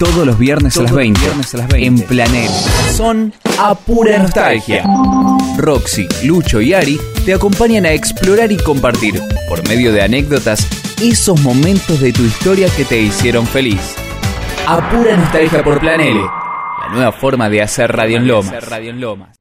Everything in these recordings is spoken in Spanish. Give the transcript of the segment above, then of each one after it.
Todos los viernes, a, las 20, en Planel. Son a pura nostalgia. Roxy, Lucho y Ari te acompañan a explorar y compartir, por medio de anécdotas, esos momentos de tu historia que te hicieron feliz. A pura nostalgia por Planele. La nueva forma de hacer Radio en Lomas.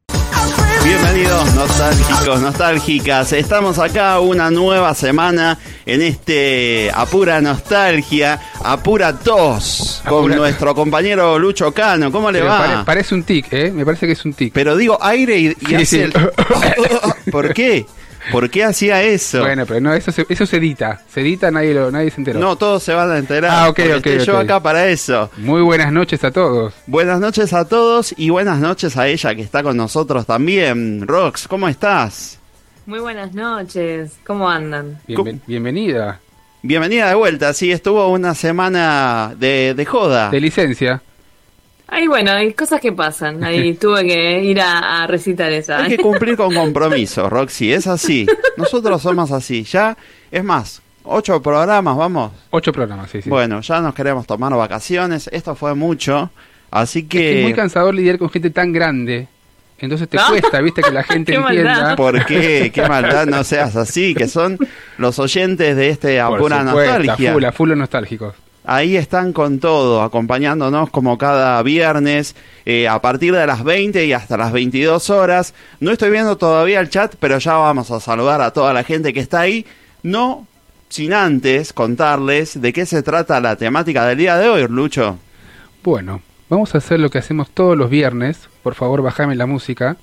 Bienvenidos nostálgicos, nostálgicas. Estamos acá una nueva semana en este Apura Nostalgia, Apura Tos, con nuestro compañero Lucho Cano. ¿Cómo le va? parece un tic, ¿eh? Me parece que es un tic. Pero digo aire y, hace el... ¿Por qué? ¿Por qué hacía eso? Bueno, pero no, eso se, eso se edita. Se edita, nadie, lo, nadie se enteró. No, todos se van a enterar. Ah, ok, ok. Yo acá para eso. Muy buenas noches a todos. Buenas noches a todos y buenas noches a ella que está con nosotros también. Rox, ¿cómo estás? Muy buenas noches. ¿Cómo andan? bienvenida. Bienvenida de vuelta. Sí, estuvo una semana de, de joda. De licencia. Ay, bueno, hay cosas que pasan. Ahí tuve que ir a, recitar esa. Hay que cumplir con compromiso, Roxy. Es así. Nosotros somos así. Ya, es más, ocho programas, vamos. Ocho programas, sí, sí. Bueno, ya nos queremos tomar vacaciones. Esto fue mucho. Así que. Es, muy cansador lidiar con gente tan grande. Entonces te cuesta, viste, que la gente entienda. ¿Por qué? Qué maldad, no seas así, que son los oyentes de este Apura Nostalgia. Full, full nostálgicos ahí están con todo, acompañándonos como cada viernes eh, a partir de las 20 y hasta las 22 horas. No estoy viendo todavía el chat, pero ya vamos a saludar a toda la gente que está ahí. No sin antes contarles de qué se trata la temática del día de hoy, Lucho. Bueno, vamos a hacer lo que hacemos todos los viernes. Por favor, bajame la música.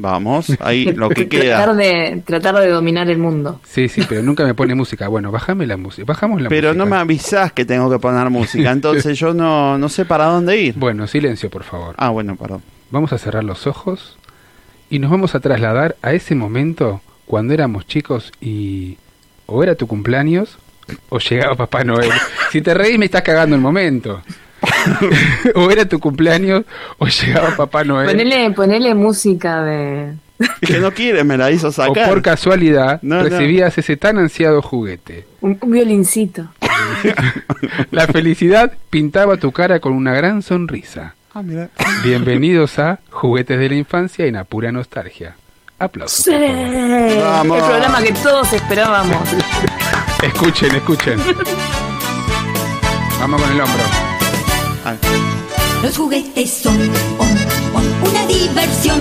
Vamos, ahí lo que queda. Tratar de, tratar de dominar el mundo. Sí, sí, pero nunca me pone música. Bueno, bájame la música. Bajamos la pero no me avisás que tengo que poner música, entonces yo no, no sé para dónde ir. Bueno, silencio, por favor. Ah, bueno, perdón. Vamos a cerrar los ojos y nos vamos a trasladar a ese momento cuando éramos chicos y o era tu cumpleaños o llegaba Papá Noel. Si te reís me estás cagando el momento. o era tu cumpleaños o llegaba Papá Noel. Ponele, ponele música de... que no quiere, me la hizo sacar. O por casualidad recibías ese tan ansiado juguete. Un, violincito. la felicidad pintaba tu cara con una gran sonrisa. Ah, Bienvenidos a Juguetes de la Infancia en Apura Nostalgia. Aplausos. Sí. El programa que todos esperábamos. escuchen, escuchen. Vamos con el hombro. Los juguetes son una diversión.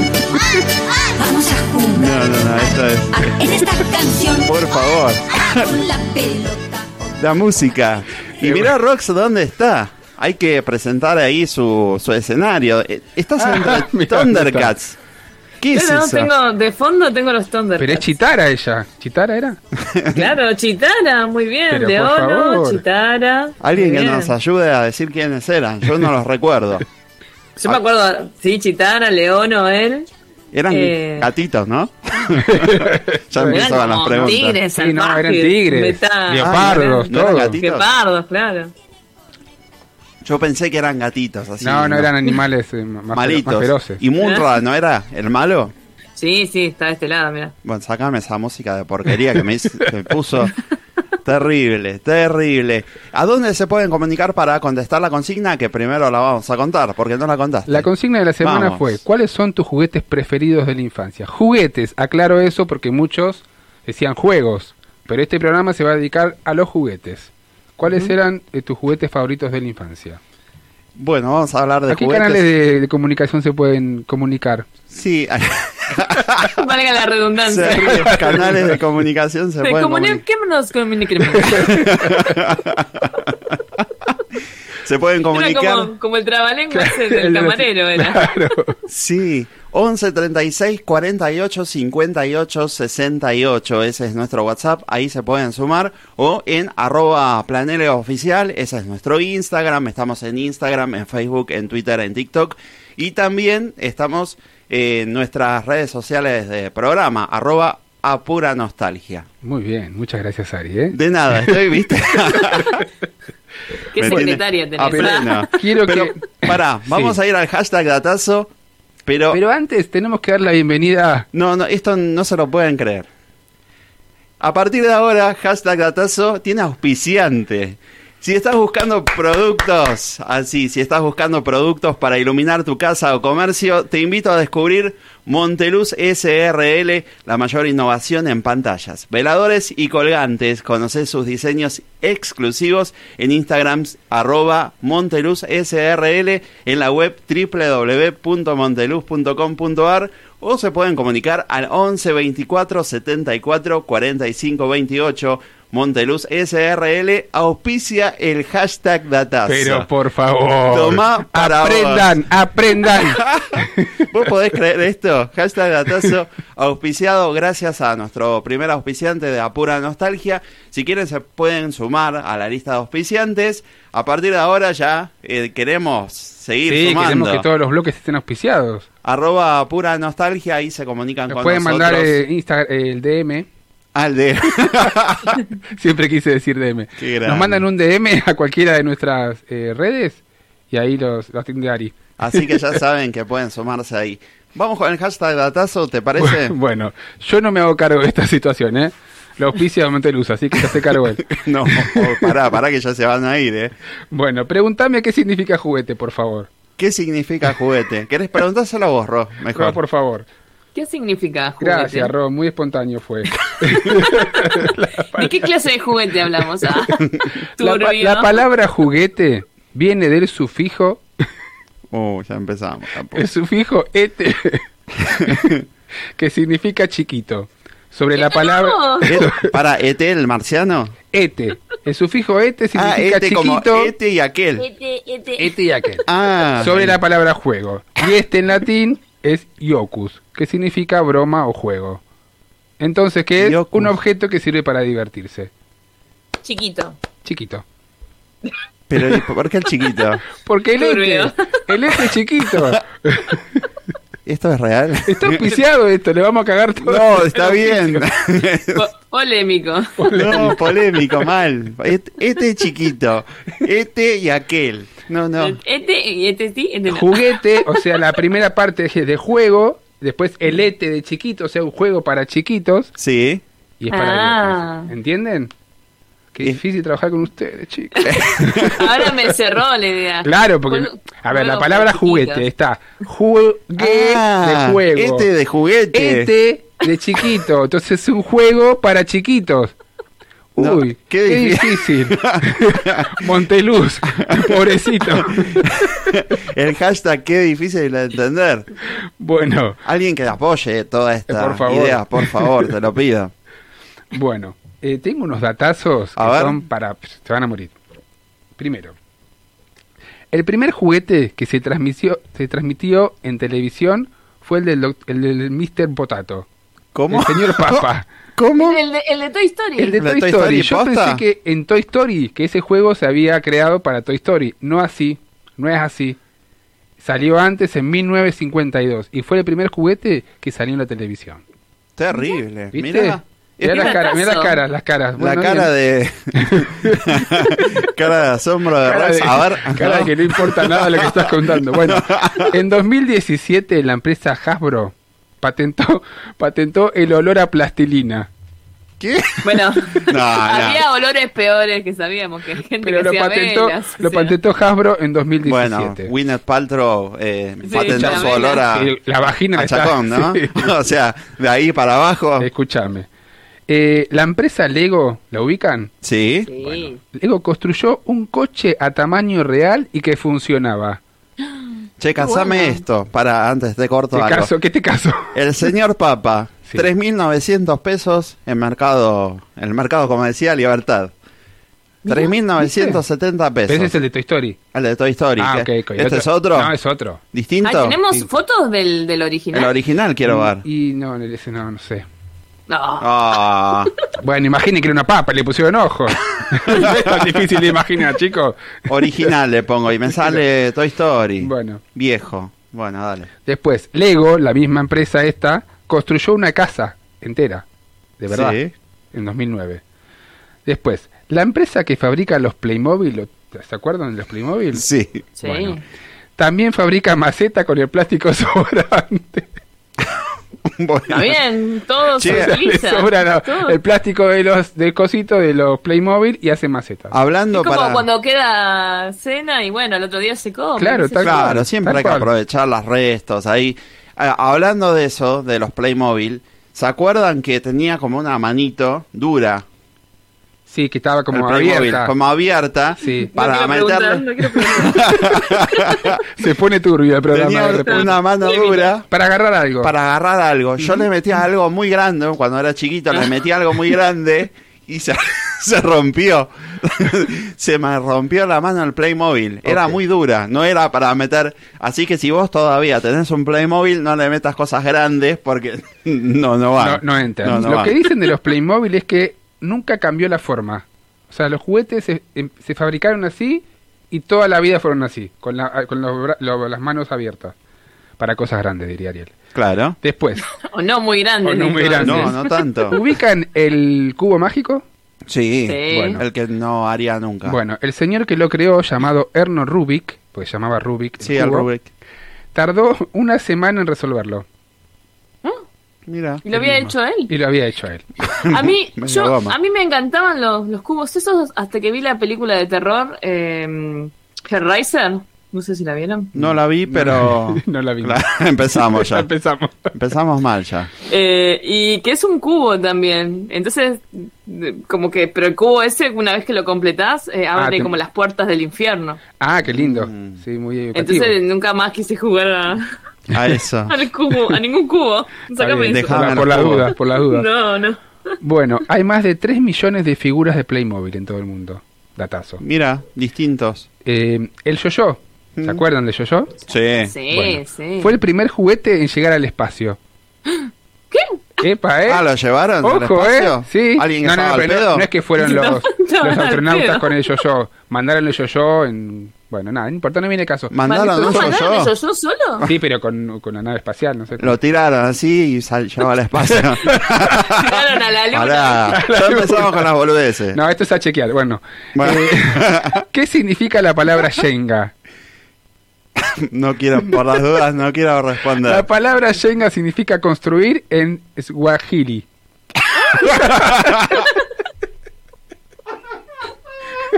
Vamos a jugar. No, no, no, esto es. En esta canción. Por favor. la pelota. La música. Y mira Rox, ¿dónde está? Hay que presentar ahí su, su escenario. Eh, Estás ah, en Thundercats. ¿Qué es eso? Tengo, de fondo tengo los Thundercats. Pero es Chitara ella. ¿Chitara era? claro, Chitara, muy bien. de oro, Chitara. Alguien que nos ayude a decir quiénes eran. Yo no los recuerdo. Yo me acuerdo, sí, Chitara, Leono, él. Eran eh, gatitos, ¿no? ya empezaban las preguntas. Tigres, sí, no, eran tigres. Leopardos, todos. Leopardos, claro. Yo pensé que eran gatitos, así. No, no, eran animales eh, más, Malitos. feroces. ¿Y Munra no era el malo? Sí, sí, está de este lado, mira. Bueno, sacame esa música de porquería que me, puso. Terrible, terrible. ¿A dónde se pueden comunicar para contestar la consigna? Que primero la vamos a contar, porque no la contaste. La consigna de la semana fue, ¿cuáles son tus juguetes preferidos de la infancia? Juguetes, aclaro eso porque muchos decían juegos, pero este programa se va a dedicar a los juguetes. ¿Cuáles eran eh, tus juguetes favoritos de la infancia? Bueno, vamos a hablar de ¿A qué canales de, comunicación se pueden comunicar? Sí. Valga la redundancia. Los canales de comunicación se pueden Comuniquémonos con Se pueden comunicar. Como, como, el trabalenguas del camarero, era. Claro. Sí. 11 36 48 58 68. Ese es nuestro WhatsApp. Ahí se pueden sumar. O en arroba oficial. Ese es nuestro Instagram. Estamos en Instagram, en Facebook, en Twitter, en TikTok. Y también estamos en nuestras redes sociales de programa. Arroba a pura nostalgia. Muy bien, muchas gracias Ari. ¿eh? De nada, estoy, ¿viste? ¿Qué secretaria tenés? Quiero que... Pará, vamos a ir al hashtag datazo pero, Pero antes tenemos que dar la bienvenida. No, no, esto no se lo pueden creer. A partir de ahora, hashtag datazo tiene auspiciante. Si estás buscando productos, así, si estás buscando productos para iluminar tu casa o comercio, te invito a descubrir Monteluz SRL, la mayor innovación en pantallas, veladores y colgantes. Conoce sus diseños exclusivos en Instagram arroba Monteluz SRL, en la web www.monteluz.com.ar o se pueden comunicar al 11 24 74 45 28. Monteluz SRL auspicia el hashtag datazo. Pero por favor. Tomá para aprendan, aprendan. ¿Vos podés creer esto? Hashtag datazo auspiciado gracias a nuestro primer auspiciante de Apura Nostalgia. Si quieren se pueden sumar a la lista de auspiciantes. A partir de ahora ya eh, queremos seguir Sí, sumando. queremos que todos los bloques estén auspiciados. Arroba Pura Nostalgia, ahí se comunican Nos con pueden nosotros. mandar eh, Insta- eh, el DM. Al de... Siempre quise decir DM. Nos mandan un DM a cualquiera de nuestras eh, redes y ahí los, los atiende Ari. Así que ya saben que pueden sumarse ahí. Vamos con el hashtag datazo, ¿te parece? Bueno, yo no me hago cargo de esta situación, ¿eh? Lo auspicia Monteluz, así que se hace cargo él. No, pará, pará que ya se van a ir, ¿eh? Bueno, pregúntame qué significa juguete, por favor. ¿Qué significa juguete? ¿Querés preguntárselo a vos, Ro? Mejor. No, por favor. ¿Qué significa juguete? Gracias, Ro, muy espontáneo fue. ¿De qué clase de juguete hablamos? Ah, La, pa- turbio. la palabra juguete viene del sufijo, Uh, ya empezamos. tampoco. el sufijo ete, que significa chiquito. Sobre la palabra No. Eh, para, ¿ET el marciano? ete, el sufijo ete Ah, significa como chiquito. ET y aquel. Este, este. Este y aquel. Ah, Sobre la palabra juego. Y este en latín es iocus, que significa broma o juego. Entonces, ¿qué es? Un objeto que sirve para divertirse. Chiquito. Chiquito. Pero ¿y ¿por qué el chiquito? Porque el este, el este es chiquito. ¿Esto es real? Está auspiciado esto, le vamos a cagar todo. No, está bien. Po- polémico. No, polémico, mal. Este es chiquito. Este y aquel. No, no. Este y este sí, este no. Juguete, o sea, la primera parte es de juego, después el ete de chiquito, o sea, un juego para chiquitos, Sí. y es para Ah. ¿Entienden? Qué Y- difícil trabajar con ustedes, chicos. Ahora me cerró la idea. Claro, porque, a ver, la palabra juguete chiquitos. está juguete Ah, de juego. Este de juguete. Este de chiquito. Entonces es un juego para chiquitos. No, Uy, qué qué, difícil. difícil. Monteluz, pobrecito. El hashtag qué difícil de entender. Bueno, Alguien que apoye toda esta Por favor. idea, por favor, te lo pido. bueno. Eh, tengo unos datazos A que ver. son para... Se van a morir. Primero. El primer juguete que se transmitió, se transmitió en televisión fue el del, doc- el del Mr. Potato. ¿Cómo? El señor Papa. ¿Cómo? El de, el de Toy Story. El de ¿La Toy, Toy Story. Story Yo posta? pensé que en Toy Story, que ese juego se había creado para Toy Story. No así, no es así. Salió antes en 1952 y fue el primer juguete que salió en la televisión. Terrible. ¿Viste? Mirá. Mirá las caras, mirá las caras, las caras. La Bueno, cara bien. de. cara de asombro de Cara de, A ver. cara que no importa nada lo que estás contando. Bueno, en 2017 la empresa Hasbro patentó, patentó el olor a plastilina. ¿Qué? Bueno, No, había olores peores que sabíamos que gente Pero que lo hacía patentó, velas, o lo sea. patentó Hasbro en Bueno, 2017. Gwyneth Paltrow eh, Sí, patentó la su olor a, Sí, la vagina a está- chacón, ¿no? sí. o sea, de ahí para abajo. Escúchame. Eh, la empresa Lego, ¿la ubican? Sí. Sí. Lego construyó un coche a tamaño real y que funcionaba. Che, casame bueno. esto para antes de corto ¿Qué algo. caso? ¿Qué te caso? El señor Papa, Sí. 3.900 pesos en mercado, en el mercado comercial Libertad. 3.970 pesos. Ese es el de Toy Story. El de Toy Story. Ah, ok, ¿qué? ok. ¿Este es otro? No, es otro. ¿Distinto? Ah, ¿Tenemos Sí. fotos del, del original? El original quiero ver. Y no, ese no, no sé. No. Ah, Bueno, imaginen que era una papa, le pusieron ojo. es tan difícil de imaginar, chicos. original le pongo y me sale Toy Story. Bueno, Viejo. Bueno, dale. después, Lego, la misma empresa esta, construyó una casa entera, de verdad, Sí. en 2009. Después, la empresa que fabrica los Playmobil, ¿lo- ¿se acuerdan de los Playmobil? Sí. Sí. Bueno. También fabrica maceta con el plástico sobrante. Bueno. Está bien, todo Sí, se utiliza. sobra Todo. el plástico de los del cosito de los Playmobil y hace macetas. Hablando Es como para... cuando queda cena y bueno, el otro día se come. Claro, tal. Claro, cual, siempre tal hay que cual. aprovechar las restos ahí. Ah, hablando de eso, de los Playmobil, ¿se acuerdan que tenía como una manito dura? Sí, que estaba como abierta. como abierta, Sí. No para quiero preguntar, meterle... no. Se pone turbio el programa. Tenía de repente. una mano dura Para agarrar algo. para agarrar algo. Yo le metía algo muy grande, cuando era chiquito le metía algo muy grande y se, se rompió. se me rompió la mano el Playmobil. Era muy dura, no era para meter... Así que si vos todavía tenés un Playmobil, no le metas cosas grandes porque no, no va. No, no entra. No, no Lo va. que dicen de los Playmobil es que nunca cambió la forma. O sea, los juguetes se, em- se fabricaron así y toda la vida fueron así, con, la- con los las manos abiertas. Para cosas grandes, diría Ariel. Claro. Después, O no muy grande. O no muy Nico. grande. No, no tanto. ¿ubican el cubo mágico? Sí, Sí. Bueno. el que no haría nunca. Bueno, el señor que lo creó, llamado Erno Rubik, pues se llamaba Rubik, sí, el cubo, Rubik. tardó una semana en resolverlo. Mira. Y lo había hecho él. Y lo había hecho él. A mí, yo, a mí me encantaban los, los cubos esos hasta que vi la película de terror eh, Hellraiser. No sé si la vieron. No la vi, pero... No la vi. Claro, empezamos ya. Empezamos. Empezamos mal ya. Eh, y que es un cubo también. Entonces, como que, pero el cubo ese, una vez que lo completás, eh, abre te- como las puertas del infierno. Ah, qué lindo. Mm. Sí, muy educativo. Entonces, nunca más quise jugar a, A eso. al cubo, a ningún cubo. Sácame bien, eso. Dejame por, la, por la duda, por la duda. No, no. Bueno, hay más de 3 millones de figuras de Playmobil en todo el mundo. Datazo. Mira, distintos. Eh, el yo-yo. ¿Se Mm. acuerdan del yo-yo? Sí. Sí, Bueno, sí. Fue el primer juguete en llegar al espacio. ¿Qué? Epa, ¿eh? Ah, ¿lo llevaron al Ojo, ¿eh? espacio? Sí. ¿Alguien no, no, al no- pedo? no es que fueron los, No, los al astronautas con el yo-yo. Mandaron el yo-yo en... Bueno, nada, no importa, no viene caso. Mandaron ¿No un el yo-yo solo? Sí, pero con, con la nave espacial, no sé. Lo tiraron así y sal, llegó al espacio. Tiraron a la luna. Pará, ya empezamos con las boludeces. No, esto es a chequear. Bueno, Bueno. eh, ¿qué significa la palabra Shenga? No quiero, por las dudas, no quiero La responder. palabra Shenga significa construir en Swahili.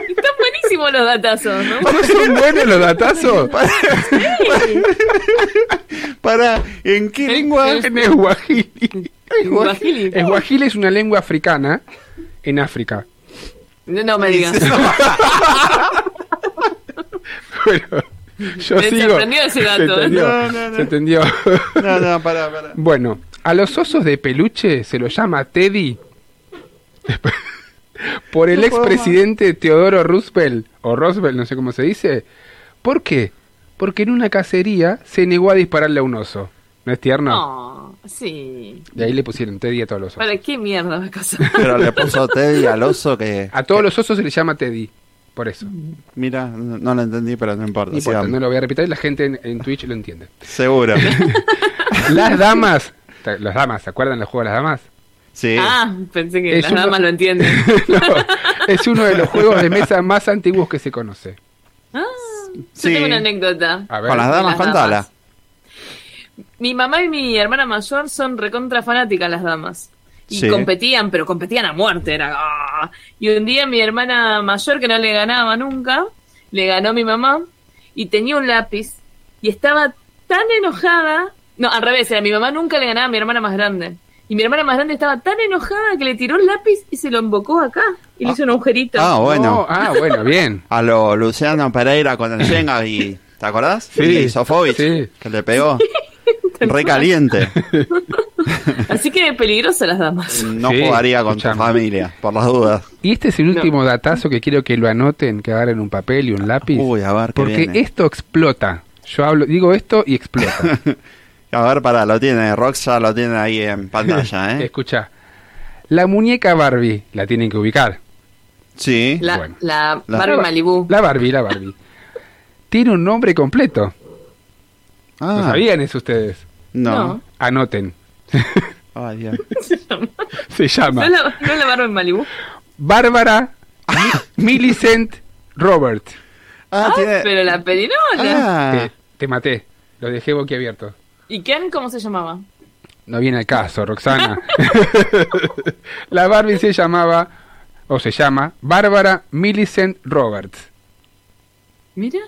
Están buenísimos los datazos, ¿no? ¿No son buenos los datazos? Para, ¿en qué lengua? En Swahili. Swahili. Swahili es una lengua africana en África. No, no me digas. Bueno, yo Me sigo. sorprendió ese dato, Se ¿eh? entendió. No, no, no. Se entendió. No, no, pará, pará. Bueno, a los osos de peluche se los llama Teddy por el No expresidente Teodoro Roosevelt, o Roosevelt, no sé cómo se dice. ¿Por qué? Porque en una cacería se negó a dispararle a un oso. ¿No es tierno? No, sí. De ahí le pusieron Teddy a todos los osos. ¿Para qué mierda me casa? Pero le puso Teddy al oso que... A todos los osos se les llama Teddy. Por eso. Mira, no, no lo entendí, pero no importa. No importa, no lo voy a repetir, la gente en, en Twitch lo entiende. Seguro. Las damas, ¿te- las damas, ¿se acuerdan del juego de las damas? Sí. Ah, pensé que Es las uno- damas lo entienden. No, es uno de los juegos de mesa más antiguos que se conoce. Ah, yo Sí. tengo una anécdota. A ver, Con las damas, las contala. damas. Mi mamá y mi hermana mayor son recontra fanáticas las damas. Y Sí. competían, pero competían a muerte. Era, ¡ah! Y un día mi hermana mayor, que no le ganaba nunca, le ganó a mi mamá y tenía un lápiz y estaba tan enojada. No, al revés, era mi mamá nunca le ganaba a mi hermana más grande. Y mi hermana más grande estaba tan enojada que le tiró el lápiz y se lo embocó acá. Y le hizo un agujerito. Ah, bueno. No, ah, bueno, bien. A lo Luciano Pereira con el Jenga y... ¿Te acordás? Sí. Sofovich, Sí. que le pegó. Re caliente. Así que peligrosas las damas. No Sí, jugaría con escuchame. tu familia, por las dudas. Y este es el último datazo que quiero que lo anoten, que agarren un papel y un lápiz. Uy, a ver porque viene. esto explota. Yo hablo, digo esto y explota. A ver, para, lo tiene, Rox ya lo tiene ahí en pantalla, ¿eh? Escucha. La muñeca Barbie, la tienen que ubicar. Sí. La, Bueno. la La- Barbie Malibu. La Barbie, la Barbie. Tiene un nombre completo. ¿No Ah, sabían eso ustedes? no. No. Anoten. Dios. Se ¿No llama es la, no es la Barbie Malibu? Bárbara Mi- Millicent Robert. Ah, tiene... Pero la perinola. Ah, Te, te maté. Lo dejé boquiabierto. ¿Y Ken cómo se llamaba? No viene al caso, Roxana. la Barbie se llamaba, o se llama, Bárbara Millicent Roberts. Mira.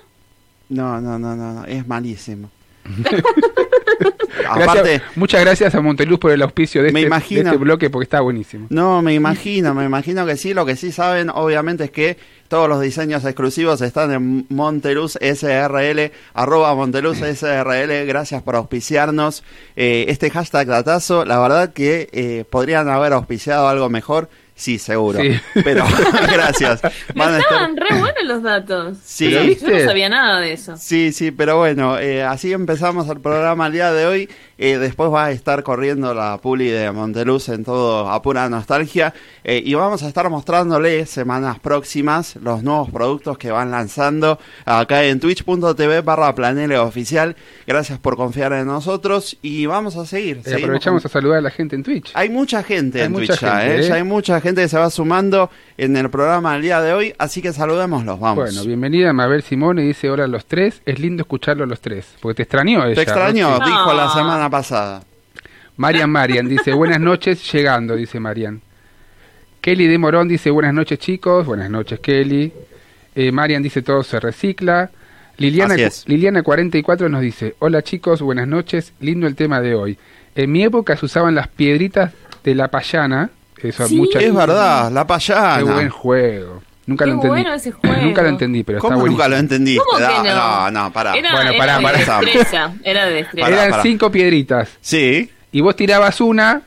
No, no, no, no, no, es malísimo. Gracias- Aparte, muchas gracias a Monteluz por el auspicio de este, imagino. de este bloque porque está buenísimo. no, me imagino, me imagino que sí. Lo que sí saben, obviamente, es que todos los diseños exclusivos están en Monteluz SRL, arroba Monteluz SRL. Gracias por auspiciarnos eh, este hashtag datazo. La verdad que eh, podrían haber auspiciado algo mejor. Sí, seguro. Sí. Pero gracias. Van a estar- Estaban re buenos los datos. Sí. Pero Yo no sabía nada de eso. Sí, sí, pero bueno, eh, así empezamos el programa el día de hoy. Eh, después va a estar corriendo la Puli de Monteluz en todo a pura nostalgia. eh, y vamos a estar mostrándoles semanas próximas los nuevos productos que van lanzando acá en twitch.tv barra planele oficial. Gracias por confiar en nosotros y vamos a seguir. Eh, aprovechamos con- a saludar a la gente en Twitch. Hay mucha gente Hay en mucha Twitch ya, gente, ¿eh? ¿eh? Ya hay mucha gente que se va sumando en el programa del día de hoy, así que saludémoslos, vamos. Bueno, bienvenida Mabel Simone, dice hola a los tres. Es lindo escucharlo a los tres, porque te extrañó ella. Te extraño, Roxy. dijo la Ah. semana pasada. Marian Marian dice buenas noches, llegando, dice Marian. Kelly de Morón dice buenas noches chicos, buenas noches Kelly. Eh, Marian dice todo se recicla. Liliana, Así es. Liliana 44 nos dice hola chicos, buenas noches, lindo el tema de hoy. En mi época se usaban las piedritas de la payana, eso Sí. muchas Es verdad, la Qué payana. buen juego. Nunca Qué lo entendí. bueno ese juego. Nunca lo entendí, pero ¿Cómo está nunca lo entendiste? ¿Cómo que no? no, no, pará. Era, Bueno, era pará, de pará. destreza. Era de destreza. Pará, Eran pará. cinco piedritas. Sí, Y vos tirabas una,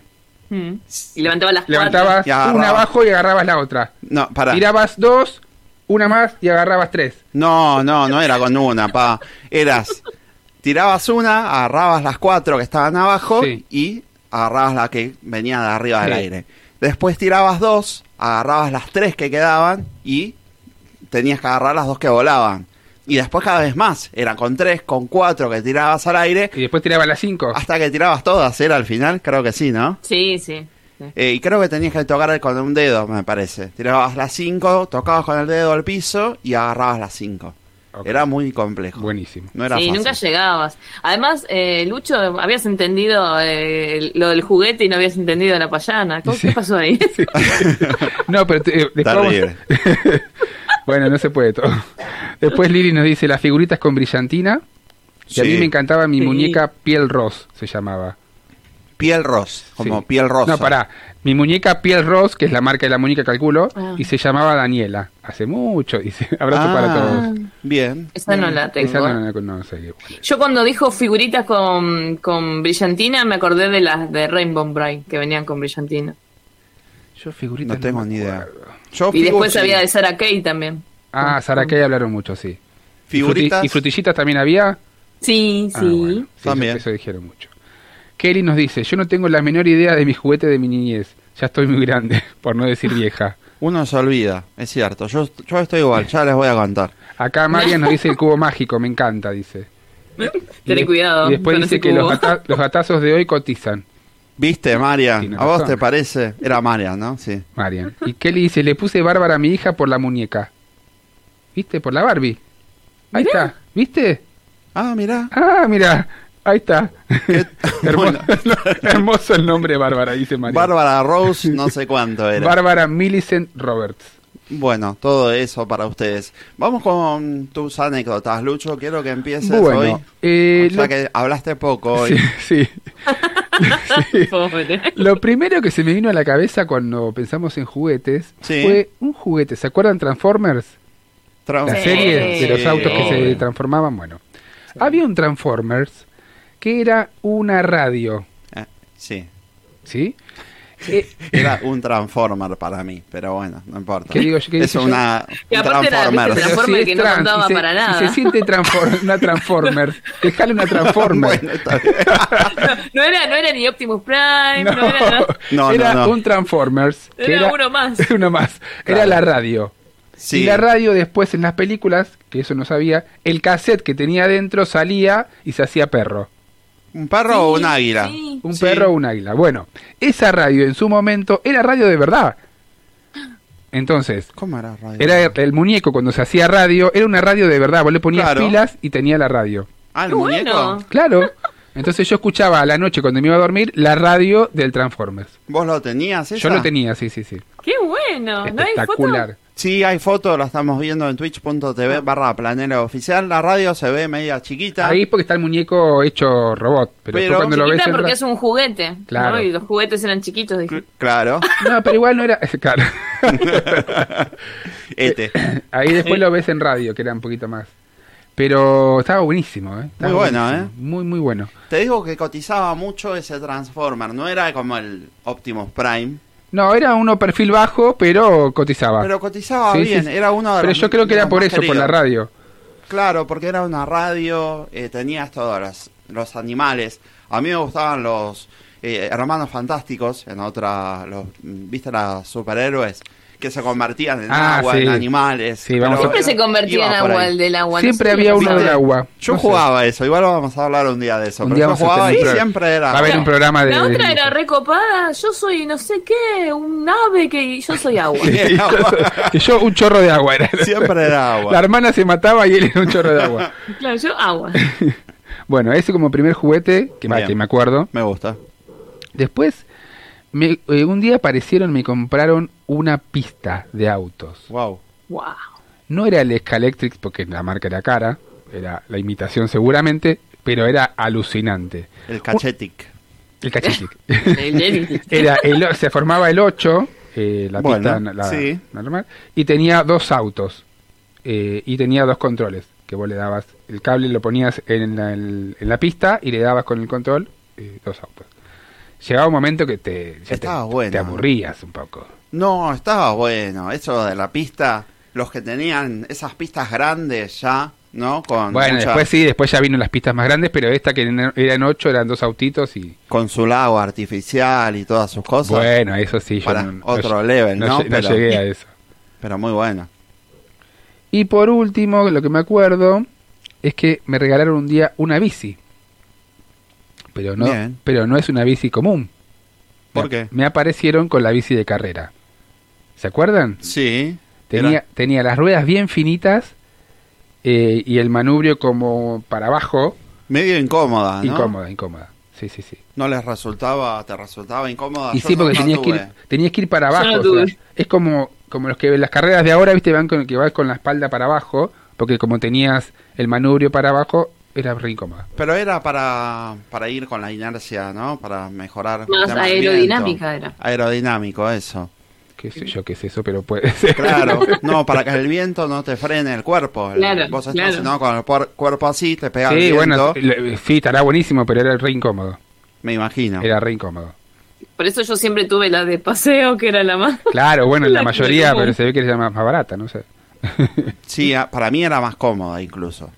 Mm. Y levantaba las levantabas agarrabas. una abajo y agarrabas la otra. no, pará. Tirabas dos, una más y agarrabas tres. No, no, no era con una, pa. Eras, tirabas una, agarrabas las cuatro que estaban abajo Sí. y agarrabas la que venía de arriba del aire. Después tirabas dos, agarrabas las tres que quedaban y tenías que agarrar las dos que volaban. Y después cada vez más, era con tres, con cuatro que tirabas al aire, Y después tirabas las cinco. hasta que tirabas todas, era al final, creo que sí, ¿no? Sí, sí. sí. Eh, y creo que tenías que tocar con un dedo, me parece. Tirabas las cinco, tocabas con el dedo al piso y agarrabas las cinco. Era muy complejo. Buenísimo. No era Sí, fácil. nunca llegabas. Además, eh, Lucho, habías entendido eh, lo del juguete y no habías entendido la payana. ¿Cómo, Sí. ¿Qué pasó ahí? No, pero te- eh, después bueno, no se puede todo. Después Lili nos dice las figuritas con brillantina. Y a mí me encantaba mi Sí. muñeca piel ros, se llamaba. Piel ros, como Sí. piel rosa. No, pará. Mi muñeca piel ros, que es la marca de la muñeca, calculo, Ah. y se llamaba Daniela. Hace mucho, dice. Abrazo Ah, para todos. Bien. Esa no la tengo. Esa no, no, no sé. Yo cuando dijo figuritas con, con brillantina me acordé de las de Rainbow Bright que venían con brillantina. Yo figuritas No tengo ni idea. Yo Y después había de Sarah Kay también. Ah, Sara Kay hablaron mucho, sí. ¿Y Figuritas. ¿Y frutillitas también había? Sí, Ah, sí. bueno, sí, eso- También. Eso, dijeron mucho. Kelly nos dice, yo no tengo la menor idea de mi juguete de mi niñez. Ya estoy muy grande, por no decir vieja. Uno se olvida, es cierto. Yo, yo estoy igual, ya les voy a contar. Acá Marian nos dice el cubo mágico, me encanta, dice. De- cuidado Y después dice que los, cubo. gata- los gatazos de hoy cotizan, ¿Viste, Marian? ¿A vos razón. te parece? Era Marian, ¿no? Sí. Marian. Y Kelly dice, le puse Bárbara a mi hija por la muñeca. ¿Viste? Por la Barbie. Ahí Mirá. está. ¿Viste? Ah, mirá. Ah, mira. Ahí está. hermoso, Bueno. hermoso el nombre Bárbara, dice Marian. Bárbara Rose, no sé cuánto era. Bárbara Millicent Roberts. Bueno, todo eso para ustedes. Vamos con tus anécdotas, Lucho. Quiero que empieces hoy. Bueno, eh, o sea lo- que hablaste poco hoy. sí, sí. Sí. Pobre. Lo primero que se me vino a la cabeza cuando pensamos en juguetes Sí. fue un juguete. ¿Se acuerdan Transformers? Tra- La Sí. serie de los Sí. autos que se transformaban. Bueno, había un Transformers que era una radio, Eh, sí. ¿sí? Eh, Era un Transformer para mí, pero bueno, no importa. ¿Qué digo? ¿Qué es una un aparte era, Transformer. Transformer que no trans, contaba para nada. se siente transfor- una Transformers. Dejale una Transformer. Bueno. No era, no era ni Optimus Prime, no, No, era nada. No, era no, no. un Transformers. que Era uno más. uno más. Era la radio. Sí. Y la radio después en las películas, que eso no sabía, el cassette que tenía adentro salía y se hacía perro. ¿Un perro o un águila? Sí. Un Sí. perro o un águila. Bueno, esa radio en su momento era radio de verdad. Entonces, ¿Cómo era radio? era el, el muñeco cuando se hacía radio, era una radio de verdad. Vos le ponías Claro. pilas y tenía la radio. Ah, el muñeco. Claro. Entonces yo escuchaba a la noche cuando me iba a dormir la radio del Transformers. ¿Vos lo tenías esa? Yo lo tenía, sí, sí, sí. ¡Qué bueno! ¿No hay foto? Sí, hay fotos, la estamos viendo en twitch.tv barra planera oficial. La radio se ve media chiquita. Ahí porque está el muñeco hecho robot, pero, Pero- cuando lo ves porque es un juguete. Claro. ¿no? Y los juguetes eran chiquitos. dije. Claro. No, pero igual no era... Claro. este. Ahí después lo ves en radio, que era un poquito más. Pero estaba buenísimo, ¿eh? Estaba Muy bueno, buenísimo. ¿eh? Muy, muy bueno. Te digo que cotizaba mucho ese Transformer. No era como el Optimus Prime. No, era uno perfil bajo, pero cotizaba. Pero cotizaba Sí, bien. sí. Era uno de Pero los yo creo que era por eso, por la radio. Claro, porque era una radio, eh, tenías todos los, los animales. A mí me gustaban los eh, hermanos fantásticos, en otra, los, ¿viste los superhéroes? Que se convertían en Ah, agua, sí. en animales. Sí, vamos Pero a- Siempre se convertía en agua el del agua. no Siempre sé había uno del agua. Yo No sé. jugaba eso, igual vamos a hablar un día de eso. Un pero día yo jugaba y siempre era. Va a haber un programa de... La otra de- era recopada, yo soy no sé qué, un ave que yo soy agua. Era agua. que yo un chorro de agua era. Siempre era agua. La hermana se mataba y él era un chorro de agua. claro, yo agua. Bueno, ese como primer juguete, que, Bien. que me acuerdo. Me gusta. Después, me- eh, un día aparecieron, me compraron una pista de autos. Wow. Wow. No era el Scalectric porque la marca era cara, era la imitación seguramente, pero era alucinante. El cachetic. El cachetic. Era el, se formaba el 8, eh, la Bueno, pista la- sí. normal, y tenía dos autos, eh, y tenía dos controles, que vos le dabas, el cable lo ponías en la, en la pista y le dabas con el control eh, dos autos. Llegaba un momento que te, ya te, Estaba bueno, te ¿no? aburrías un poco. No, estaba bueno. Eso de la pista, los que tenían esas pistas grandes ya, ¿no? Con Bueno, mucha- después sí, después ya vino las pistas más grandes, pero esta que eran ocho eran dos autitos y con su lago artificial y todas sus cosas. bueno, eso sí, yo Para no- no otro lle- level, ¿no? lle- Pero- llegué a eso. Pero muy bueno. Y por último, lo que me acuerdo es que me regalaron un día una bici. Pero no, Bien. pero no es una bici común. ¿Por Me- qué? Me aparecieron con la bici de carrera. ¿Se acuerdan? Sí. Tenía, era- tenía las ruedas bien finitas eh, y el manubrio como para abajo. medio incómoda, ¿no? Incómoda, incómoda. Sí, sí, sí. ¿No les resultaba, te resultaba incómoda? Y Yo sí, porque no tenías, que ir, tenías que ir para abajo. no o sea, tuve. es como, como los que las carreras de ahora, viste, van con que vas con la espalda para abajo, porque como tenías el manubrio para abajo, era re incómoda. Pero era para, para ir con la inercia, ¿no? Para mejorar. el Más aerodinámica era. Aerodinámico, eso. Qué sé yo qué es eso, pero puede ser. Claro, no, para que el viento no te frene el cuerpo. El- Claro, Vos estás claro. ¿no? con el cuerpo así, te pega el Sí, viento, bueno, le- sí, estará buenísimo, pero era re incómodo. me imagino. Era re incómodo. Por eso yo siempre tuve la de paseo, que era la más. Claro, bueno, en la La mayoría, pero se ve que era más, más barata, no sé. Sí, para mí era más cómoda incluso.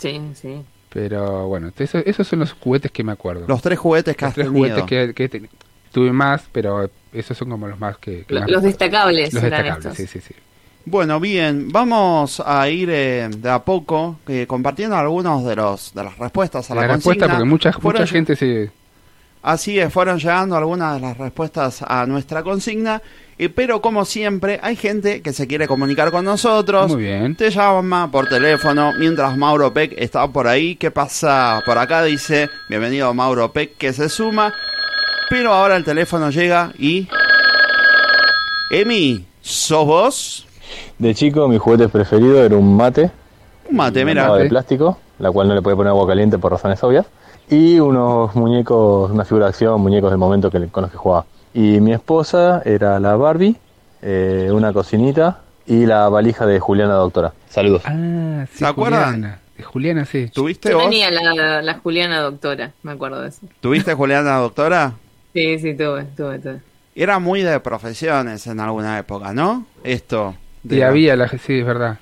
Sí, sí. Pero bueno, eso- esos son los juguetes que me acuerdo. Los tres juguetes que Los has tres tenido. juguetes que, que te- tuve más, pero esos son como los más que... que Lo- más- Los destacables los destacables, estos. sí, sí, sí. Bueno, bien, vamos a ir eh, de a poco eh, compartiendo algunos de los de las respuestas a la, La respuesta, consigna. porque mucha, Fueron mucha gente se... Así es, fueron llegando algunas de las respuestas a nuestra consigna, pero como siempre hay gente que se quiere comunicar con nosotros. Muy bien. Te llama por teléfono mientras Mauro Peck está por ahí. ¿Qué pasa por acá? Dice, bienvenido Mauro Peck que se suma. Pero ahora el teléfono llega y... Emi, ¿sos vos? De chico, mi juguete preferido era un mate. Un mate, una mira. de plástico, la cual no le podía poner agua caliente por razones obvias. Y unos muñecos, una figura de acción, muñecos del momento que, con los que jugaba. Y mi esposa era la Barbie, eh, una cocinita y la valija de Juliana Doctora. Saludos. Ah, sí, ¿Se acuerdan? Juliana. Juliana, sí. ¿Tuviste Yo vos? tenía la, la Juliana doctora, me acuerdo de eso. ¿Tuviste Juliana Doctora? Sí, sí, tuve, tuve, tuve. Era muy de profesiones en alguna época, ¿no? Esto. de Y la- había, la, sí, es verdad.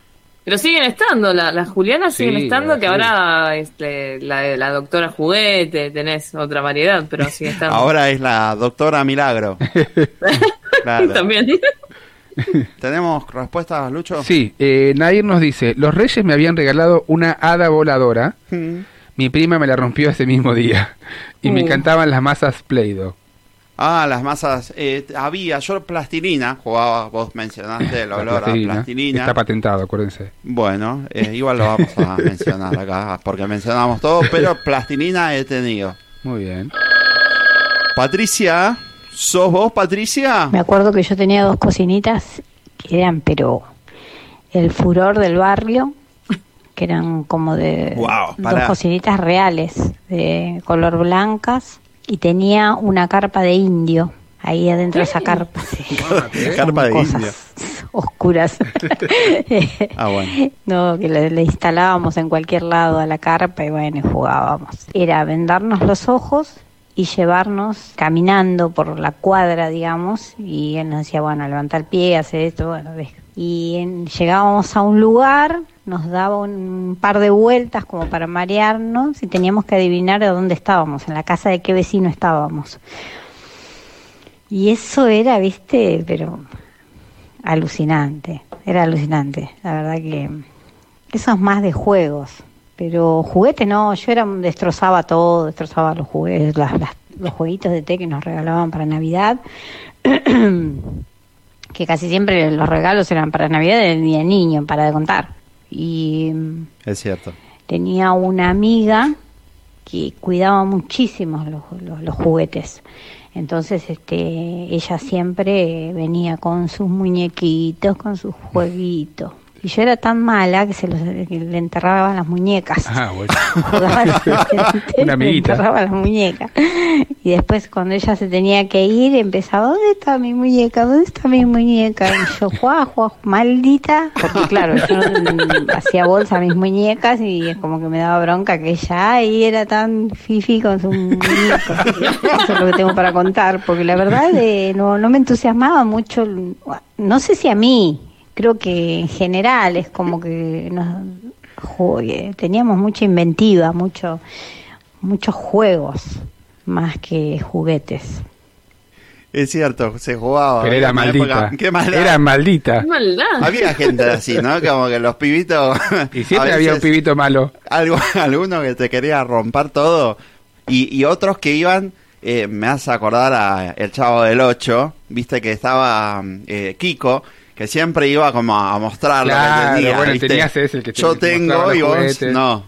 Pero siguen estando, la- las Julianas Sí, siguen estando, la- que sí. ahora este, la, la doctora juguete, tenés otra variedad, pero sigue estando. Ahora es la doctora Milagro. Claro. También. ¿Tenemos respuestas, Lucho? Sí, eh, Nadir nos dice, los reyes me habían regalado una hada voladora, Mm. mi prima me la rompió ese mismo día, y me Uh. encantaban las masas Play-Doh. Ah, las masas. eh, había, yo plastilina, jugaba, vos mencionaste el olor a plastilina. plastilina. Está patentado, acuérdense. Bueno, eh, igual lo vamos a mencionar acá, porque mencionamos todo, pero plastilina he tenido. Muy bien. Patricia, ¿sos vos, Patricia? Me acuerdo que yo tenía dos cocinitas que eran, pero el furor del barrio, que eran como de Guau, dos cocinitas reales, de color blancas, y tenía una carpa de indio ahí adentro de esa carpa. sí. Carpa de Cosas indio. oscuras. Ah, bueno. No, que le, le instalábamos en cualquier lado a la carpa y bueno, y jugábamos. Era vendarnos los ojos y llevarnos caminando por la cuadra, digamos, y él nos decía, bueno, levanta el pie, hace esto, bueno, ves. Y llegábamos a un lugar, nos daba un par de vueltas como para marearnos y teníamos que adivinar a dónde estábamos, en la casa de qué vecino estábamos. Y eso era, viste, pero alucinante, era alucinante, la verdad que eso es más de juegos, pero juguete no, yo era destrozaba todo, destrozaba los juguetes, las- las- los jueguitos de té que nos regalaban para Navidad, que casi siempre los regalos eran para Navidad del día niño, para de contar. Y Es cierto. tenía una amiga que cuidaba muchísimo los, los- los juguetes. Entonces, este, ella siempre venía con sus muñequitos, con sus jueguitos. Y yo era tan mala que se los, que le enterraba las muñecas. Ah, bueno. Una amiguita. le enterraba las muñecas. Y después cuando ella se tenía que ir, empezaba, ¿dónde está mi muñeca? ¿Dónde está mi muñeca? Y yo, juá, juá, maldita. Porque claro, yo hacía bolsa a mis muñecas y es como que me daba bronca que ella ahí era tan fifi con su muñeco. Eso es lo que tengo para contar. Porque la verdad eh, no, no me entusiasmaba mucho. No sé si a mí, creo que en general es como que nos, teníamos mucha inventiva, mucho, muchos juegos más que juguetes. Es cierto, se jugaba. Pero era maldita. época- Qué maldad. Era maldita. Maldad. Había gente así, ¿no? Como que los pibitos. Y siempre a había un pibito malo. Algo, alguno que te quería romper todo. Y, y otros que iban. eh, me hace acordar a El Chavo del 8. Viste que estaba eh, Kiko. Que siempre iba como a mostrar lo que tenía. bueno, ¿viste? tenías ese, el que te- Yo te tengo y vos juguetes. no.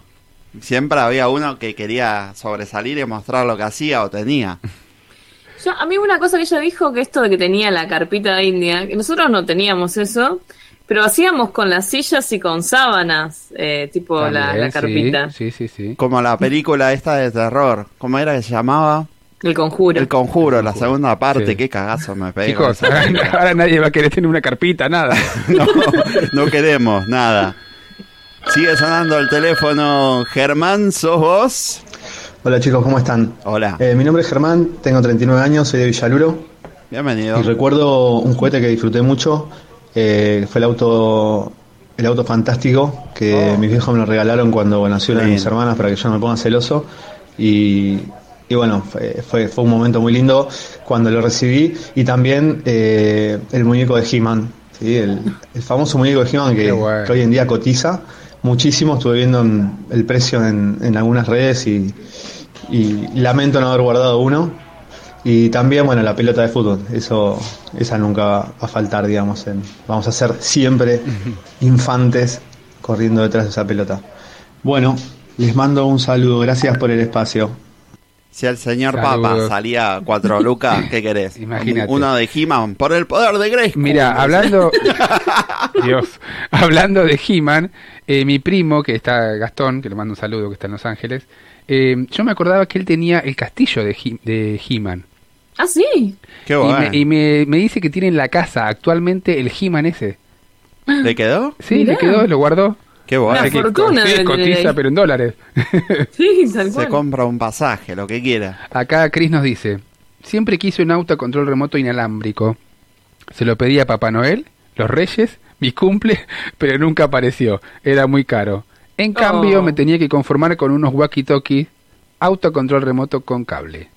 Siempre había uno que quería sobresalir y mostrar lo que hacía o tenía. Yo, a mí una cosa que ella dijo, que esto de que tenía la carpita de India, que nosotros no teníamos eso, pero hacíamos con las sillas y con sábanas, eh, tipo la, También, la carpita. Sí, sí, sí. sí. Como la película esta de terror. ¿Cómo era que se llamaba? El conjuro. El Conjuro, la segunda parte. Sí. Qué cagazo me pegué. Chicos, ahora, nadie va a querer tener una carpita, nada. No, no queremos nada. Sigue sonando el teléfono. Germán, ¿sos vos? Hola chicos, ¿cómo están? Hola. Eh, mi nombre es Germán, tengo 39 años, soy de Villaluro Bienvenido. y recuerdo un juguete que disfruté mucho, eh, fue el auto el auto fantástico que Oh. mis viejos me lo regalaron cuando nació una de mis hermanas para que yo no me ponga celoso y, y bueno, fue, fue, fue un momento muy lindo cuando lo recibí y también eh, el muñeco de He-Man, ¿sí? el, el famoso muñeco de He-Man que, Qué bueno. que hoy en día cotiza muchísimo, estuve viendo en- el precio en, en algunas redes y, y lamento no haber guardado uno. Y también, bueno, la pelota de fútbol, eso, esa nunca va a faltar, digamos. En, vamos a ser siempre infantes corriendo detrás de esa pelota. Bueno, les mando un saludo, gracias por el espacio. Si el señor Saludos. Papa salía a cuatro lucas, ¿qué querés? Imagínate. Uno de He-Man, por el poder de Grace. Mira, hablando. Dios. Hablando de He-Man, eh, mi primo, que está Gastón, que le mando un saludo, que está en Los Ángeles, eh, yo me acordaba que él tenía el castillo de He- de He-Man. Ah, sí. Qué y bueno. me, y me, me dice que tiene en la casa actualmente el He-Man ese. ¿Le quedó? Sí, Mirá. le quedó, lo guardó. Qué bueno. Una fortuna sí, cotiza, pero en dólares. Sí, tal Se compra un pasaje, lo que quiera. Acá Chris nos dice, siempre quise un auto a control remoto inalámbrico. Se lo pedí a Papá Noel, los Reyes, mi cumple, pero nunca apareció. Era muy caro. En cambio, Oh. me tenía que conformar con unos walkie-talkie auto a control remoto con cable.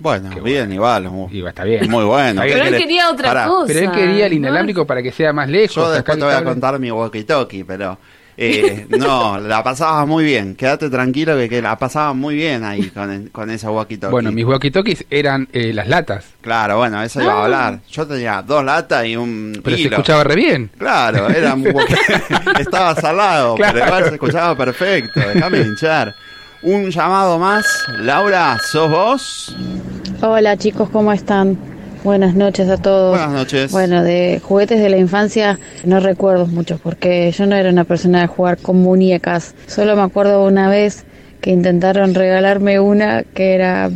Bueno, Qué bien, igual. Y va, está bien. Muy bueno. Está ¿qué bien. Pero él quería otra Pará, cosa. Pero él quería el ¿no? inalámbrico para que sea más lejos. Yo después te voy a contar mi walkie-talkie, pero Eh, no, la pasabas muy bien. Quédate tranquilo que, que la pasabas muy bien ahí con, con esa walkie-talkie. Bueno, mis walkie-talkies eran eh, las latas. Claro, bueno, eso iba a hablar. Yo tenía dos latas y un Pero se escuchaba re bien. Claro, era un walkie- Estaba salado, pero igual se escuchaba perfecto. Déjame hinchar. Un llamado más. Laura, ¿sos vos? Hola chicos, ¿cómo están? Buenas noches a todos. Buenas noches. Bueno, de juguetes de la infancia no recuerdo muchos porque yo no era una persona de jugar con muñecas. Solo me acuerdo una vez que intentaron regalarme una que era,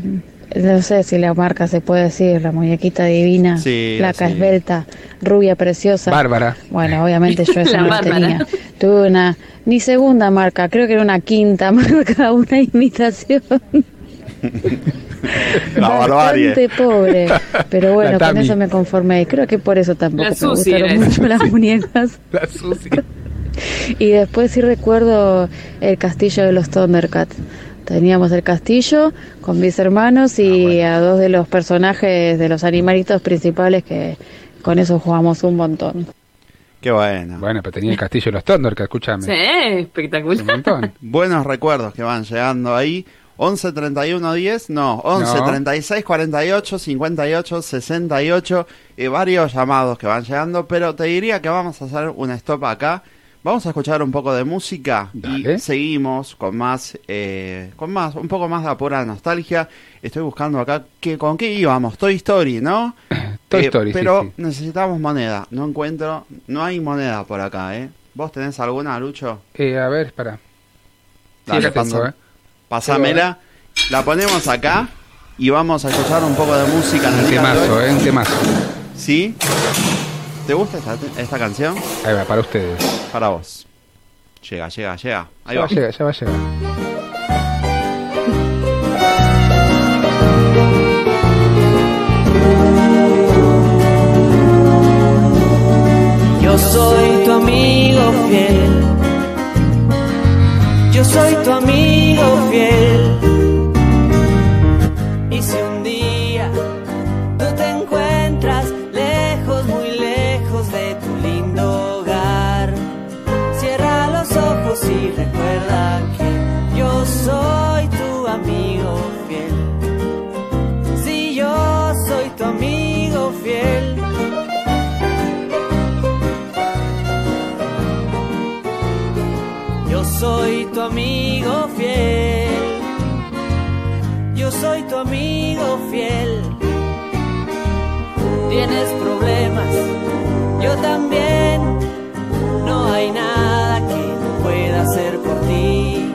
no sé si la marca se puede decir, la muñequita divina, Sí, flaca, sí. esbelta, rubia, preciosa. Bárbara. Bueno, obviamente yo eso La no la Bárbara. tenía. Tuve una, ni segunda marca, creo que era una quinta marca, una imitación. La barbarie. Bastante pobre. Pero bueno, con eso me conformé. Y creo que por eso tampoco La me gustaron mucho las muñecas. La sucia. Y después sí recuerdo el castillo de los Thundercats. Teníamos el castillo con mis hermanos y a dos de los personajes de los animalitos principales que con eso jugamos un montón. Qué bueno. Bueno, pero tenía el castillo de los Thundercats, escúchame. Sí, Un espectacular. montón. Buenos recuerdos que van llegando ahí. 11 31 10, no, 11 No. 36 48 58 68 y varios llamados que van llegando, pero te diría que vamos a hacer un stop acá. Vamos a escuchar un poco de música Dale. y seguimos con más, eh, con más, un poco más de pura nostalgia. Estoy buscando acá que con qué íbamos, Toy Story, ¿no? Toy Eh, Story, sí, Pero sí. necesitamos moneda. No encuentro, no hay moneda por acá, ¿eh? ¿Vos tenés alguna, Lucho? Eh, a ver, espera. Sí, Dale, acá tengo, eh. Pásamela. La ponemos acá y vamos a escuchar un poco de música en el Un temazo, eh, un temazo. ¿Sí? ¿Te gusta esta, esta canción? Ahí va, para ustedes. Para vos. Llega, llega, llega. Ahí Ya va va. a llegar, ya va a llegar. Yo soy tu amigo fiel. Soy tu amigo fiel. Amigo fiel. Tienes problemas, yo también. No hay nada que no pueda hacer por ti.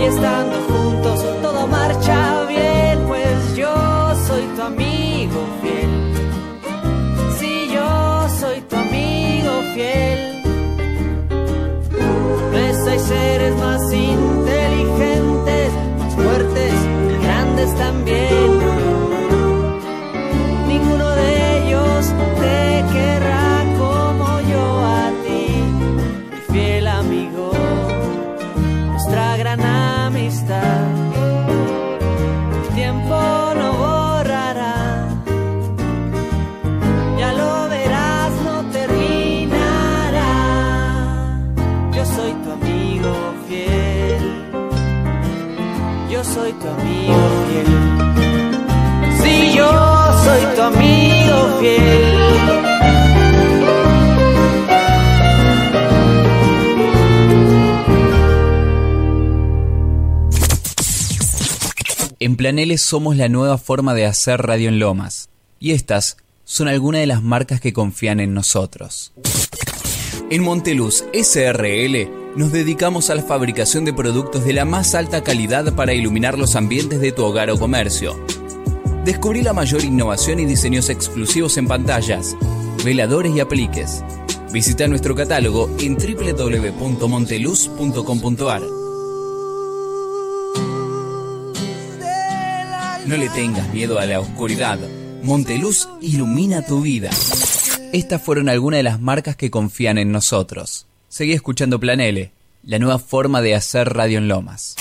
Y estando juntos todo marcha bien, pues yo soy tu amigo fiel. Si yo soy tu amigo fiel. Hay seres más inteligentes, más fuertes Ninguno de ellos te querrá como yo a ti, mi fiel amigo, nuestra gran amistad. Amigo fiel. En Planeles somos la nueva forma de hacer radio en Lomas. Y estas son algunas de las marcas que confían en nosotros. En Monteluz SRL nos dedicamos a la fabricación de productos de la más alta calidad para iluminar los ambientes de tu hogar o comercio. Descubrí la mayor innovación y diseños exclusivos en pantallas, veladores y apliques. Visita nuestro catálogo en www.monteluz.com.ar. No le tengas miedo a la oscuridad. Monteluz ilumina tu vida. Estas fueron algunas de las marcas que confían en nosotros. Seguí escuchando Plan L, la nueva forma de hacer radio en Lomas.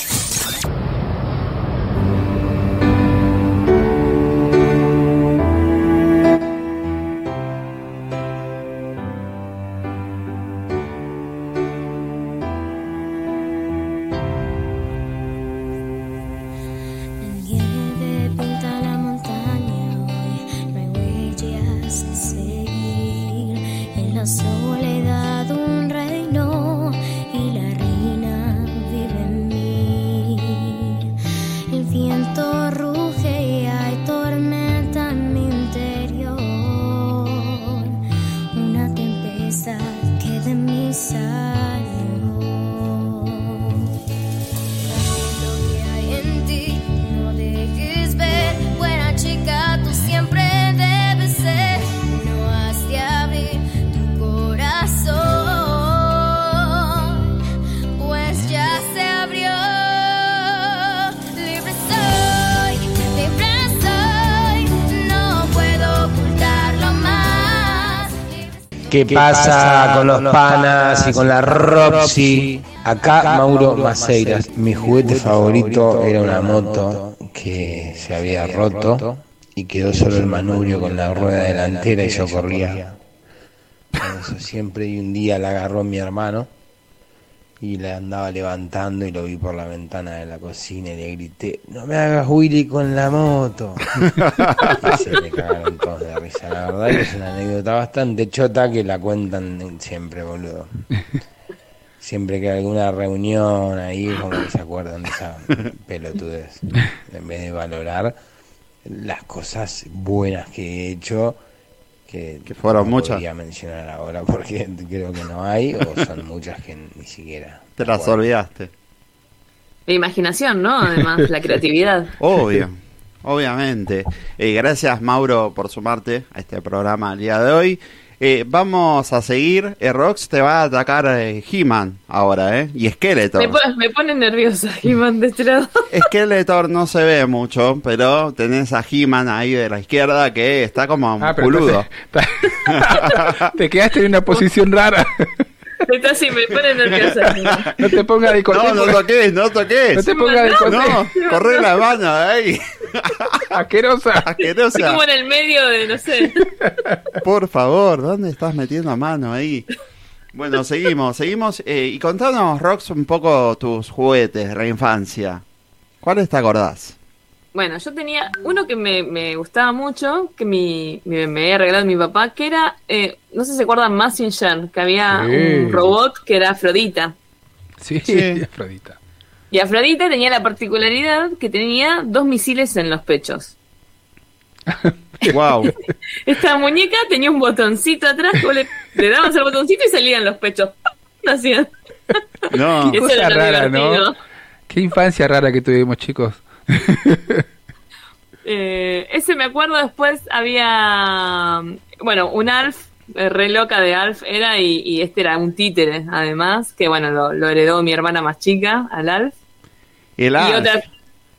¿Qué pasa con los panas y con la Roxy? Acá Mauro Maceiras. Mi juguete favorito era una moto que se había roto y quedó solo el manubrio con la rueda delantera y yo corría. Eso siempre y un día la agarró mi hermano y la andaba levantando y lo vi por la ventana de la cocina y le grité, no me hagas Willy con la moto. se me cagaron todos de risa. La verdad que es una anécdota bastante chota que la cuentan siempre, boludo. Siempre que hay alguna reunión ahí, como que se acuerdan de esa pelotudez. En vez de valorar las cosas buenas que he hecho, que, Que fueron no muchas. podría mencionar ahora porque creo que no hay, o son muchas que ni siquiera. Te las recuerdo. olvidaste. La imaginación, ¿no? Además, la creatividad. Obvio, obviamente. Eh, gracias Mauro por sumarte a este programa el día de hoy. Eh, vamos a seguir. Eh, Rox te va a atacar eh, He-Man ahora, ¿eh? Y Skeletor. Me, pone- me pone nerviosa, Iván, de este lado. Skeletor no se ve mucho, pero tenés a He-Man ahí de la izquierda que está como Ah, te quedaste en una posición rara. Está así, me pone nerviosa. No te pongas de. No, no toques, no toques. No te pongas de. No, corre la mano de ahí. Asquerosa. Estoy Asquerosa. como en el medio de, no sé. Por favor, ¿dónde estás metiendo mano ahí? Bueno, seguimos, seguimos. eh, y contanos, Rox, un poco tus juguetes de la infancia. ¿Cuáles te acordás? Bueno, yo tenía uno que me, me gustaba mucho, que mi, mi- me había regalado mi papá, que era, eh, no sé si se acuerdan, Massinger, que había Sí. un robot que era Afrodita. Sí, Sí. Afrodita. Y Afrodita tenía la particularidad que tenía dos misiles en los pechos. Wow. Esta muñeca tenía un botoncito atrás, que vos le, le dabas el botoncito y salían los pechos. No. Qué cosa rara, divertido. ¿no? Qué infancia rara que tuvimos, chicos. Eh, ese me acuerdo después había, bueno, un Alf, eh, re loca de Alf era y, y este era un títere además, que bueno, lo, lo heredó mi hermana más chica, al Alf. El Y Alf. otra,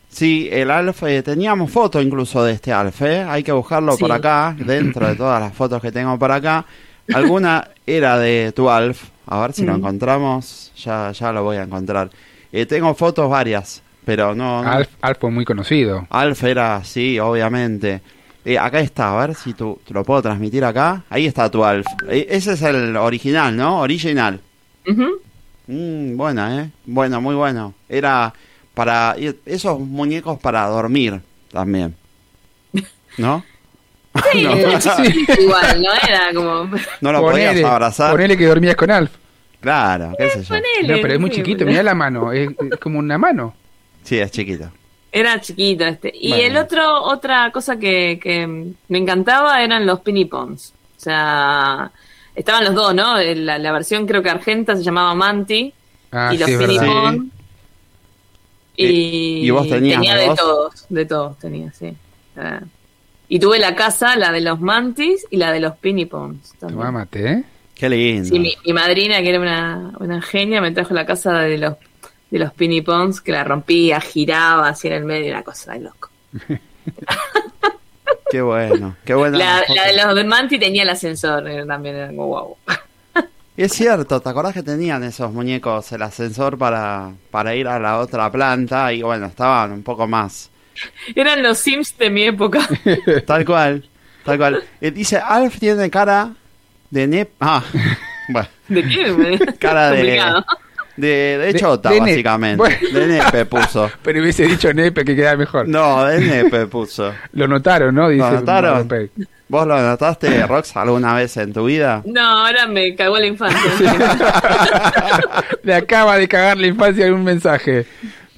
Sí, el Alf, eh, teníamos foto incluso de este Alf, ¿eh? Hay que buscarlo por acá, dentro de todas las fotos que tengo por acá. Alguna era de tu Alf, a ver si lo Mm. encontramos, ya, ya lo voy a encontrar. Eh, tengo fotos varias, pero no... no. Alf, Alf fue muy conocido. Alf era, sí, obviamente. Eh, acá está, a ver si tú, te lo puedo transmitir acá. Ahí está tu Alf. Eh, ese es el original, ¿no? Original. ujú. Mm, buena, ¿eh? Bueno, muy bueno. Era para esos muñecos para dormir también. ¿No? Sí, No. chiquito igual, no era como... No lo podías abrazar. ponele que dormías con Alf. Claro, qué sé yo. Ponele, No, pero es muy sí, chiquito, mirá la mano, es, es como una mano. Sí, es chiquito. Era chiquito este. Y Bueno. el otro, otra cosa que, que me encantaba eran los Pinipons. O sea, estaban los dos, ¿no? La, la versión creo que argenta se llamaba Manti Ah, y los sí, es verdad. Pinipon. Sí. Y, ¿Y vos tenías tenía de dos? todos, de todos tenía, sí. Ah. Y tuve la casa, la de los Mantis y la de los Pinipons. mate, ¿eh? Qué lindo. Sí, mi, mi madrina, que era una, una genia, me trajo la casa de los de los Pinipons, que la rompía, giraba así en el medio, una cosa de loco. Qué bueno. Qué bueno. La, la de los de Manti tenía el ascensor, era también era como wow. Es cierto, ¿te acordás que tenían esos muñecos el ascensor para, para ir a la otra planta? Y bueno, estaban un poco más. Eran los Sims de mi época. Tal cual, tal cual. Eh, dice, Alf tiene cara de nep... Ah, bueno. ¿De qué? Cara de, Complicado. De, de De- chota, de básicamente. Bueno. De nepe puso. Pero hubiese dicho Nepe que queda mejor. No, de nepe puso. Lo notaron, ¿no? Dice ¿Lo notaron? ¿Vos lo notaste, Rox, alguna vez en tu vida? No, ahora me cagó la infancia. Le acaba de cagar la infancia en un mensaje.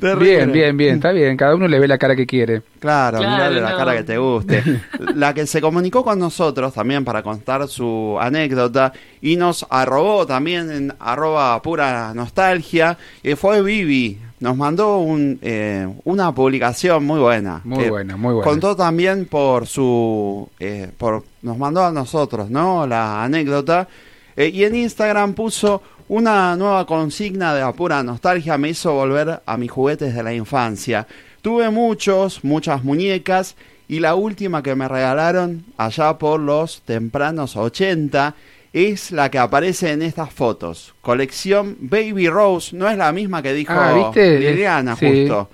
Terrible. Bien, bien, bien, está bien. Cada uno le ve la cara que quiere. Claro, Claro, mirale la cara que te guste. La que se comunicó con nosotros también para contar su anécdota y nos arrobó también en arroba pura nostalgia, eh, fue Vivi. Nos mandó un, eh, una publicación muy buena. Muy buena, muy buena. Contó también por su... eh, por, nos mandó a nosotros, ¿no? La anécdota. Eh, y en Instagram puso una nueva consigna de pura nostalgia. Me hizo volver a mis juguetes de la infancia. Tuve muchos, muchas muñecas. Y la última que me regalaron allá por los tempranos 80 es la que aparece en estas fotos. Colección Baby Rose, no es la misma que dijo Ah, ¿viste? Liliana, Sí. justo.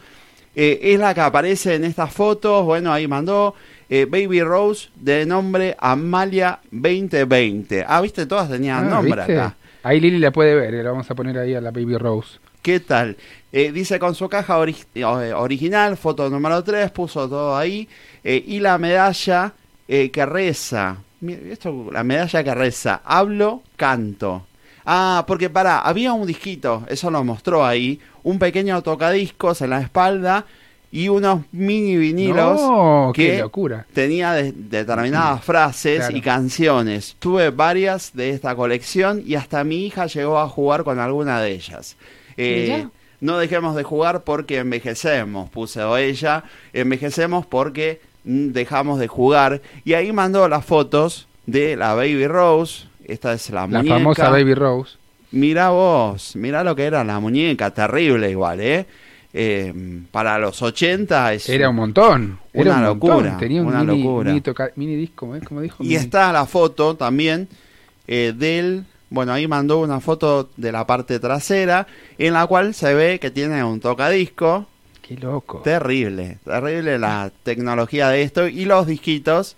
Eh, es la que aparece en estas fotos, bueno, ahí mandó eh, Baby Rose de nombre Amalia 2020. Ah, viste, todas tenían Ah, nombre ¿viste? acá. Ahí Lili la puede ver, eh, la vamos a poner ahí a la Baby Rose. ¿Qué tal? Eh, dice con su caja eh, original, foto número 3, puso todo ahí. y la medalla que reza. Esto, la medalla que reza. Hablo, canto. Ah, porque para, había un disquito, eso lo mostró ahí. Un pequeño tocadiscos en la espalda y unos mini vinilos No, qué que locura. tenía de- determinadas frases Claro. y canciones. Tuve varias de esta colección y hasta mi hija llegó a jugar con alguna de ellas. Eh, no dejemos de jugar porque envejecemos, puso ella. Envejecemos porque dejamos de jugar. Y ahí mandó las fotos de la Baby Rose. Esta es la La muñeca. famosa Baby Rose. Mira vos, mira lo que era la muñeca, terrible igual, ¿eh? Eh, para los 80 es Era un montón. Era Una un montón. locura, Tenía un una mini, locura. Mini, toca- mini disco, ¿eh? Como dijo. Y Mini- está la foto también eh, del, bueno, ahí mandó una foto de la parte trasera en la cual se ve que tiene un tocadisco. Qué loco. Terrible, terrible la tecnología de esto y los disquitos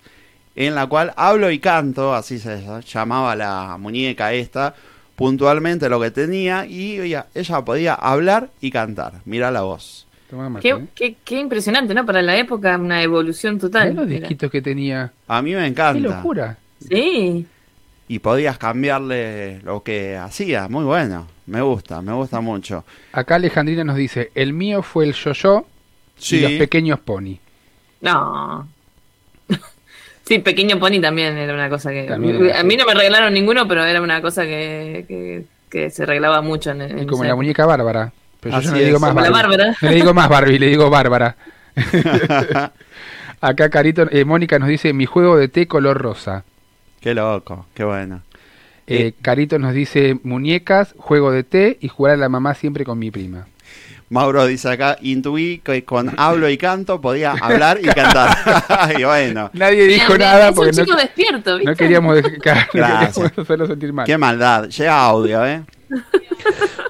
en la cual hablo y canto, así se llamaba la muñeca esta, puntualmente lo que tenía y ella, ella podía hablar y cantar. Mira la voz. Mate, Qué, qué, qué impresionante, ¿no? Para la época, una evolución total. Mirá los disquitos que tenía. A mí me Qué encanta. locura. Sí. Y podías cambiarle lo que hacía, muy bueno. Me gusta, me gusta mucho. Acá Alejandrina nos dice, el mío fue el yo-yo Sí. y los pequeños pony. No. Sí, Pequeño Pony también era una cosa que... También a mí no me regalaron ninguno, pero era una cosa que, que, que se regalaba mucho en, en como la muñeca Bárbara. Pero yo no le digo es. más Barbie. Bárbara. No le digo más Barbie, le digo Bárbara. Acá Carito, eh, Mónica nos dice, mi juego de té color rosa. Qué loco, qué bueno. Eh, Carito nos dice, muñecas, juego de té y jugar a la mamá siempre con mi prima. Mauro dice acá, intuí que con hablo y canto podía hablar y cantar. y bueno, Nadie dijo nada es un porque no, chico despierto, ¿viste? no queríamos, dejar, no Gracias. queríamos hacerlo sentir mal. qué maldad. Llega audio, ¿eh?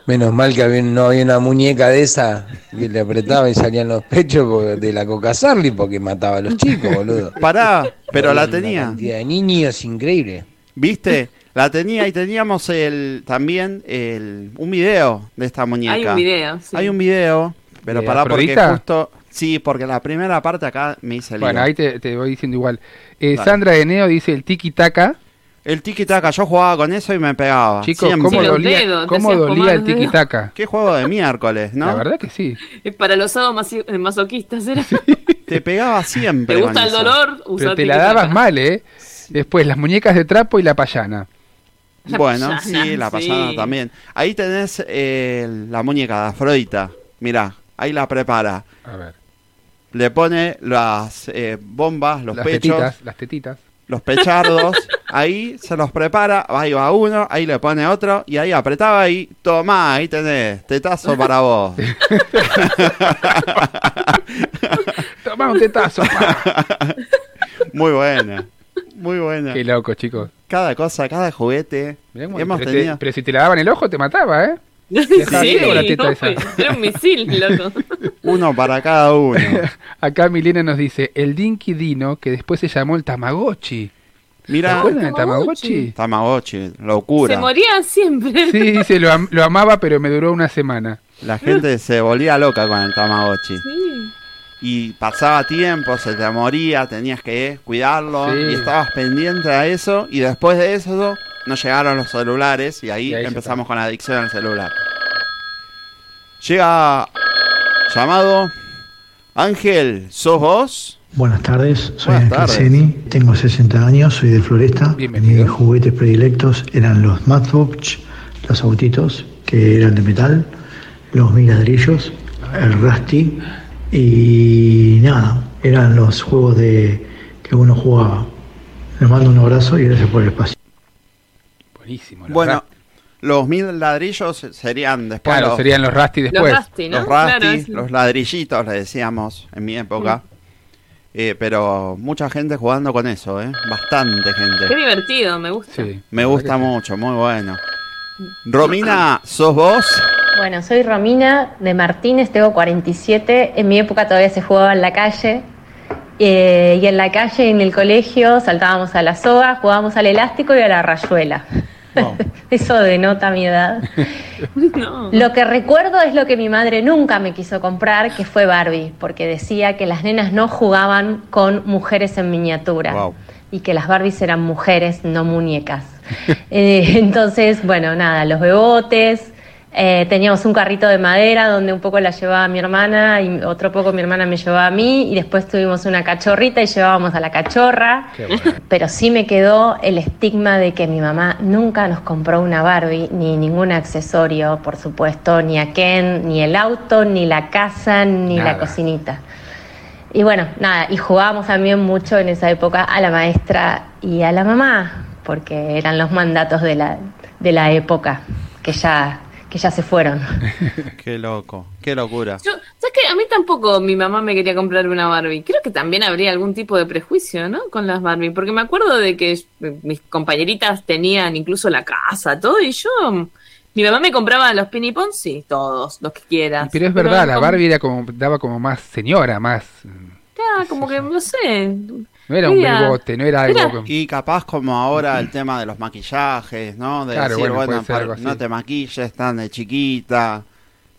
Menos mal que había- no había una muñeca de esa que le apretaba y salían los pechos porque- de la Coca Sarli porque mataba a los chicos, boludo. Pará, pero la Una tenía. cantidad de niños increíble. ¿Viste? La tenía y teníamos el también el, un video de esta muñeca. Hay un video, sí. Hay un video, pero ¿De pará porque justo... Sí, porque la primera parte acá me hice lío. Bueno, ahí te, te voy diciendo igual. Eh. Sandra de Neo dice el tiki taka. El tiki taka, yo jugaba con eso y me pegaba. Chicos, siempre. ¿cómo Sí, dolía, dedos, cómo dolía el los tiki dedos. taka? Qué juego de miércoles, ¿no? La verdad que sí. Es para los sábados eh, masoquistas, ¿era? Te pegaba siempre. ¿Te con gusta el eso. dolor? Usa Pero te la tiki-taka. dabas mal, ¿eh? Después las muñecas de trapo y la payana. La Bueno, sí, la sí. pasada también. Ahí tenés eh, la muñeca de Afrodita. Mirá, ahí la prepara. A ver. Le pone las eh, bombas, los las pechos, tetitas, las tetitas. los pechardos. ahí se los prepara. Ahí va uno, ahí le pone otro. Y ahí apretaba y tomá, ahí tenés. Tetazo para vos. Toma un tetazo. pa. Muy buena. Muy buena. Qué loco, chicos. Cada cosa, cada juguete. Hemos pero, te- tenido. pero si te la daban el ojo, te mataba, ¿eh? Sí, la teta esa. obvio. Era un misil, loco. Uno para cada uno. Acá Milena nos dice el Dinky Dino, que después se llamó el Tamagotchi. ¿Se Mira, acuerdan del Tamagotchi. Tamagotchi? Tamagotchi, locura. Se moría siempre. Sí, dice, lo, am- lo amaba, pero me duró una semana. La gente se volvía loca con el Tamagotchi. Sí. Y pasaba tiempo, se te moría, tenías que cuidarlo Sí. y estabas pendiente a eso. Y después de eso nos llegaron los celulares y ahí, Y ahí ya empezamos con la adicción al celular. Llega llamado Ángel, ¿sos vos? Buenas tardes, soy Buenas Ángel. Seni, tengo 60 años, soy de Floresta. Bienvenido. Mis juguetes predilectos eran los Matchbox, los autitos que eran de metal, los mil ladrillos, el Rusty y nada, eran los juegos de que uno jugaba. Les mando un abrazo y gracias por el espacio. Buenísimo. Bueno, verdad. los mil ladrillos serían después claro, los, serían los Rusty después. Los Rusty, ¿no? los Claro, es- los ladrillitos, le decíamos en mi época. Eh, pero mucha gente jugando con eso, ¿eh? Bastante Qué gente. divertido, me gusta. Me gusta mucho, muy bueno. Romina, ¿sos vos? Bueno, soy Romina de Martínez, tengo 47. En mi época todavía se jugaba en la calle. Eh, y en la calle, en el colegio, saltábamos a la soga, jugábamos al elástico y a la rayuela. Eso denota mi edad. Lo que recuerdo es lo que mi madre nunca me quiso comprar, que fue Barbie, porque decía que las nenas no jugaban con mujeres en miniatura y que las Barbies eran mujeres, no muñecas. Eh, entonces, bueno, nada, los bebotes. Eh, teníamos un carrito de madera donde un poco la llevaba mi hermana y otro poco mi hermana me llevaba a mí y después tuvimos una cachorrita y llevábamos a la cachorra. Pero sí me quedó el estigma de que mi mamá nunca nos compró una Barbie ni ningún accesorio, por supuesto, ni a Ken, ni el auto, ni la casa, ni la cocinita. Y bueno, nada, y jugábamos también mucho en esa época a la maestra y a la mamá, porque eran los mandatos de la, de la época que ya, que ya se fueron. Qué loco, qué locura. Yo, ¿Sabes qué? A mí tampoco mi mamá me quería comprar una Barbie. Creo que también habría algún tipo de prejuicio, ¿no? Con las Barbie. Porque me acuerdo de que mis compañeritas tenían incluso la casa, todo, y yo. Mi mamá me compraba los pinipons, sí, todos, los que quieras. Pero es verdad, la como- Barbie era como, daba como más señora, más... Ya, como que, no sé. No era un bebote, no era algo... Y capaz como ahora el tema de los maquillajes, ¿no? De Claro, decir, bueno, bueno, puede ser para- algo así. no te maquilles tan de chiquita,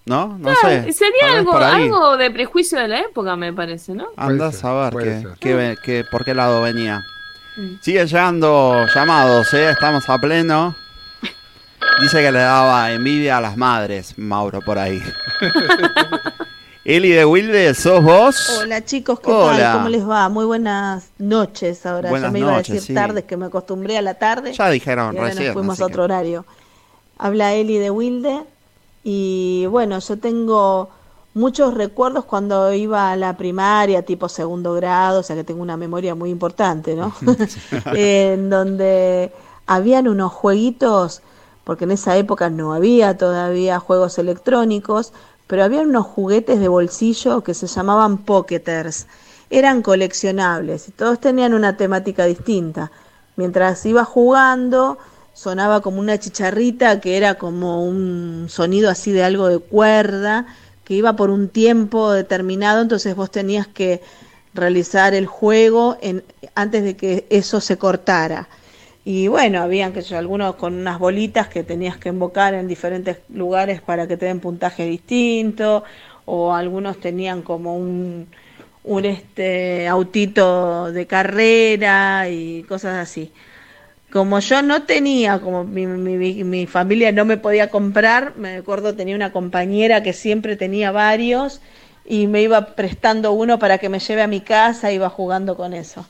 ¿no? No Claro, sé. Sería vez algo, por ahí. algo de prejuicio de la época, me parece, ¿no? Andás a ver puede qué, ser. qué ve- qué- por qué lado venía. Mm. Sigue llegando llamados, ¿eh? Estamos a pleno. Dice que le daba envidia a las madres, Mauro, por ahí. Eli de Wilde, ¿sos vos? Hola chicos, ¿qué Hola. tal? ¿Cómo les va? Muy buenas noches ahora. Buenas ya me iba a decir sí. tardes que me acostumbré a la tarde. Ya dijeron y ahora recién, nos fuimos a otro horario. Habla Eli de Wilde y bueno, yo tengo muchos recuerdos cuando iba a la primaria, tipo segundo grado, o sea que tengo una memoria muy importante, ¿no? en donde habían unos jueguitos, porque en esa época no había todavía juegos electrónicos, pero había unos juguetes de bolsillo que se llamaban Pocketers. Eran coleccionables y todos tenían una temática distinta. Mientras iba jugando, sonaba como una chicharrita que era como un sonido así de algo de cuerda, que iba por un tiempo determinado, entonces vos tenías que realizar el juego antes de que eso se cortara. Y bueno, habían que algunos con unas bolitas que tenías que invocar en diferentes lugares para que te den puntaje distinto, o algunos tenían como un, un este autito de carrera y cosas así. Como yo no tenía, como mi- mi familia no me podía comprar, me acuerdo tenía una compañera que siempre tenía varios y me iba prestando uno para que me lleve a mi casa, iba jugando con eso.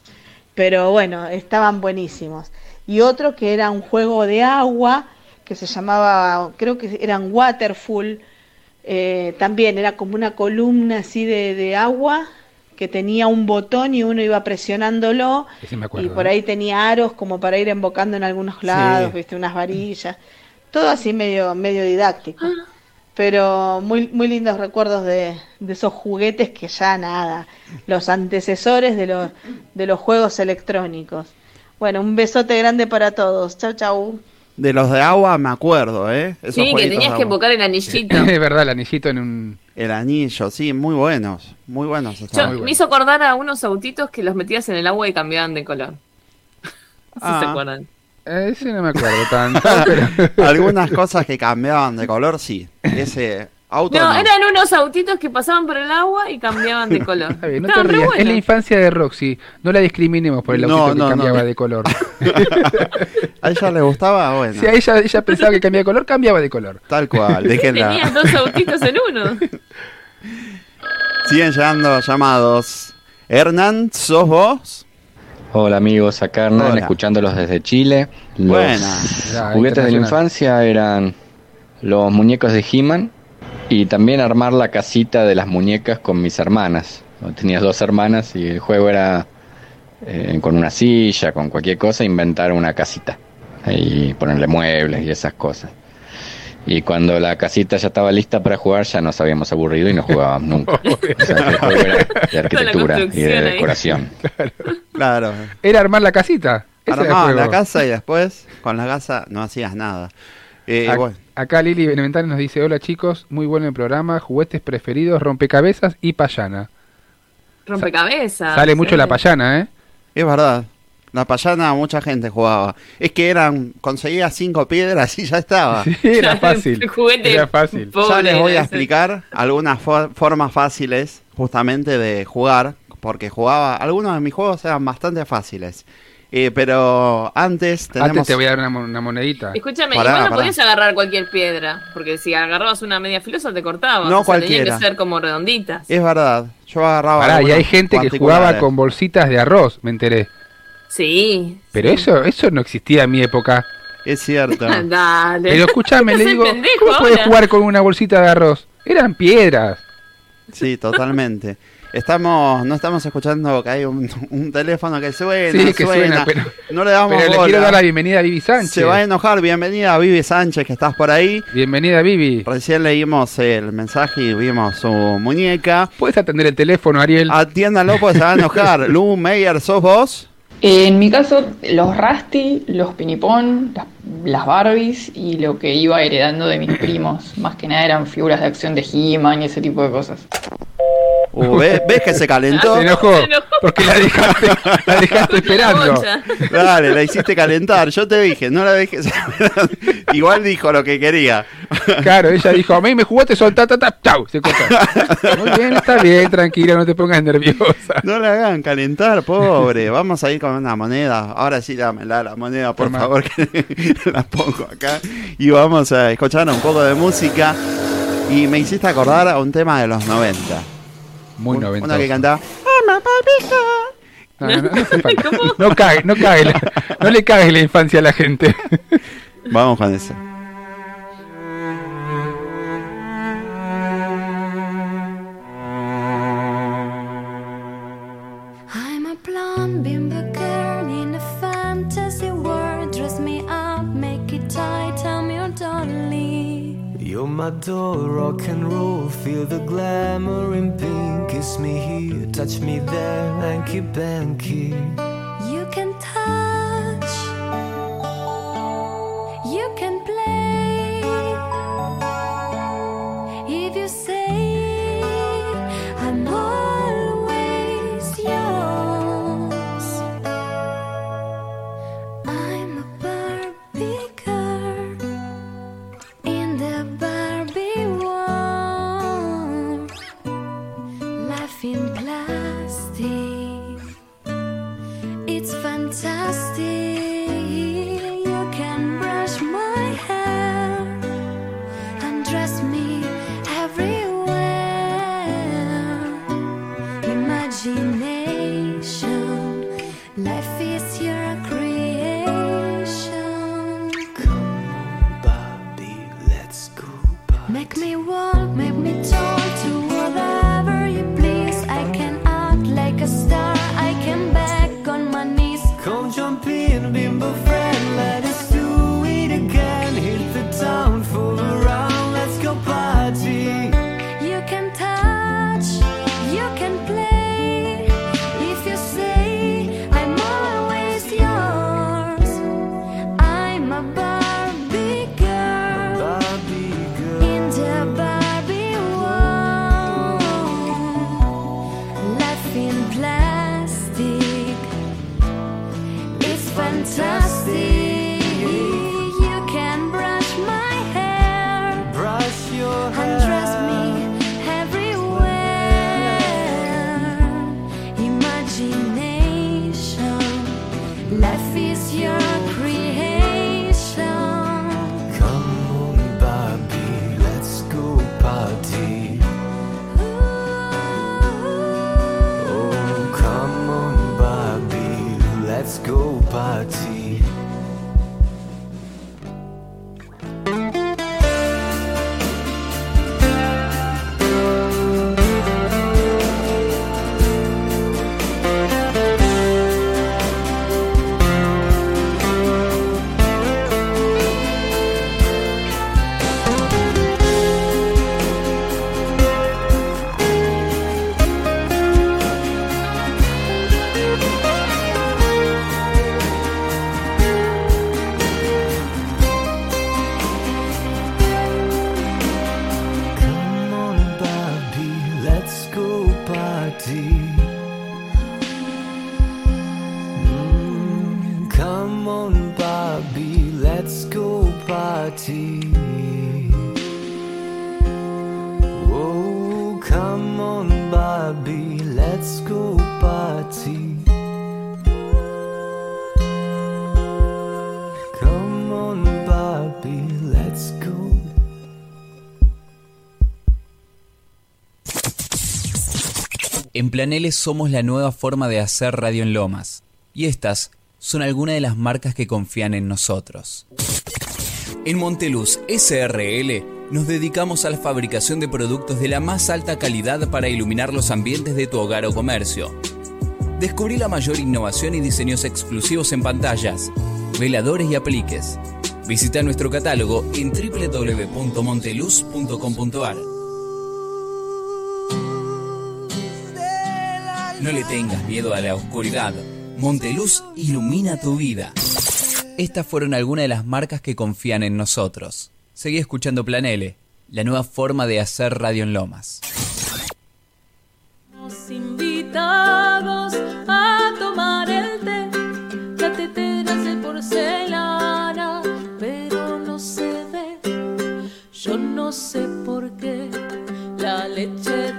Pero bueno, estaban buenísimos. Y otro que era un juego de agua, que se llamaba, creo que eran Waterfall, eh, también era como una columna así de, de agua que tenía un botón y uno iba presionándolo y por ahí tenía aros como para ir embocando en algunos lados, viste, unas varillas, todo así medio, medio didáctico. Pero muy, muy lindos recuerdos de, de esos juguetes que ya nada, los antecesores de los, de los juegos electrónicos. Bueno, un besote grande para todos. Chau, chau. De los de agua me acuerdo, ¿eh? Esos Sí, que tenías que invocar el anillito. es verdad, el anillito en un... El anillo, sí, muy buenos, muy buenos. Yo, me hizo acordar a unos autitos que los metías en el agua y cambiaban de color. No si Ah. se acuerdan. Eh, Ese no me acuerdo tanto, pero... Algunas cosas que cambiaban de color, sí. Ese auto No, no. eran unos autitos que pasaban por el agua y cambiaban de color. Está bien, no te Estaban re rías. Es la infancia de Roxy. No la discriminemos por el autito no, que no. cambiaba de color. ¿A ella le gustaba? Bueno, Si a ella, ella pensaba que cambiaba de color, cambiaba de color. tal cual. déjenla. Tenías dos autitos en uno. Siguen llegando llamados. Hernán, ¿sos vos? Hola amigos, acá Hernán, Hola. escuchándolos desde Chile. Los Buena. Ya, juguetes de la infancia eran los muñecos de He-Man y también armar la casita de las muñecas con mis hermanas. Tenía dos hermanas y el juego era eh, con una silla, con cualquier cosa, inventar una casita y ponerle muebles y esas cosas. Y cuando la casita ya estaba lista para jugar, ya nos habíamos aburrido y no jugábamos nunca. O sea, el juego era de arquitectura y de decoración. Claro. Era armar la casita. Juego. la casa y después con la casa no hacías nada. Eh, Ac- bueno, Acá Lili Beneventana nos dice, hola chicos, muy bueno el programa, juguetes preferidos, rompecabezas y payana. Rompecabezas. Sale mucho sí. la payana, ¿eh? es verdad. La payana mucha gente jugaba. Es que eran, conseguías cinco piedras y ya estaba. Sí, era fácil. Juguete Era fácil. pobre ya les voy a explicar algunas fo- formas fáciles justamente de jugar, porque jugaba, algunos de mis juegos eran bastante fáciles. Eh, pero antes tenemos... Antes te voy a dar una, mo- una monedita. Escúchame, Pará, igual no pará. podías agarrar cualquier piedra, porque si agarrabas una media filosa te cortabas. No o sea, tenían cualquiera. que ser como redonditas. Es verdad, yo agarraba... Pará, y hay gente que jugaba con bolsitas de arroz, me enteré. Sí. Pero eso eso no existía en mi época. Es cierto. Dale. Pero escúchame, le digo, ¿cómo puedes jugar con una bolsita de arroz? Eran piedras. Sí, totalmente. Estamos, no estamos escuchando que hay un, un teléfono que suena, Sí, que suena, pero- no le damos Pero le bola. quiero dar la bienvenida a Vivi Sánchez. Se va a enojar. Bienvenida a Vivi Sánchez, que estás por ahí. Bienvenida, Vivi. Recién leímos el mensaje y vimos su muñeca. ¿Puedes atender el teléfono, Ariel? Atiéndalo, pues se va a enojar. Lu Meyer, ¿sos vos? En mi caso, los Rusty, los Pinipón, las, las Barbies y lo que iba heredando de mis primos. Más que nada eran figuras de acción de He-Man y ese tipo de cosas. Uh, ¿ves, ves que se calentó? Se enojó, porque la dejaste, la dejaste esperando. Dale, la hiciste calentar. Yo te dije, no la dejes. Igual dijo lo que quería. Claro, ella dijo, a mí me jugaste son ta ta chau, se cortó. Muy bien, está bien, tranquila, no te pongas nerviosa. No la hagan calentar, pobre. Vamos a ir con una moneda. Ahora sí, dámela la moneda, por Toma. favor, que la pongo acá. Y vamos a escuchar un poco de música. Y me hiciste acordar a un tema de los 90. Muy Un- noventoso. Una que cantaba. No, no, no, no. No cague, no cague, la- no le cagues la infancia a la gente. Vamos con eso. I'm a blonde my door, rock and roll. Feel the glamour in pink. Kiss me here, touch me there, hanky panky. You can touch, Planeles somos la nueva forma de hacer radio en Lomas. Y estas son algunas de las marcas que confían en nosotros. En Monteluz SRL nos dedicamos a la fabricación de productos de la más alta calidad para iluminar los ambientes de tu hogar o comercio. Descubrí la mayor innovación y diseños exclusivos en pantallas, veladores y apliques. Visita nuestro catálogo en www.monteluz.com.ar. No le tengas miedo a la oscuridad. Monteluz ilumina tu vida. Estas fueron algunas de las marcas que confían en nosotros. Seguí escuchando Planele, la nueva forma de hacer radio en Lomas. Los invitados a tomar el té, de porcelana, pero no se ve. Yo no sé por qué la leche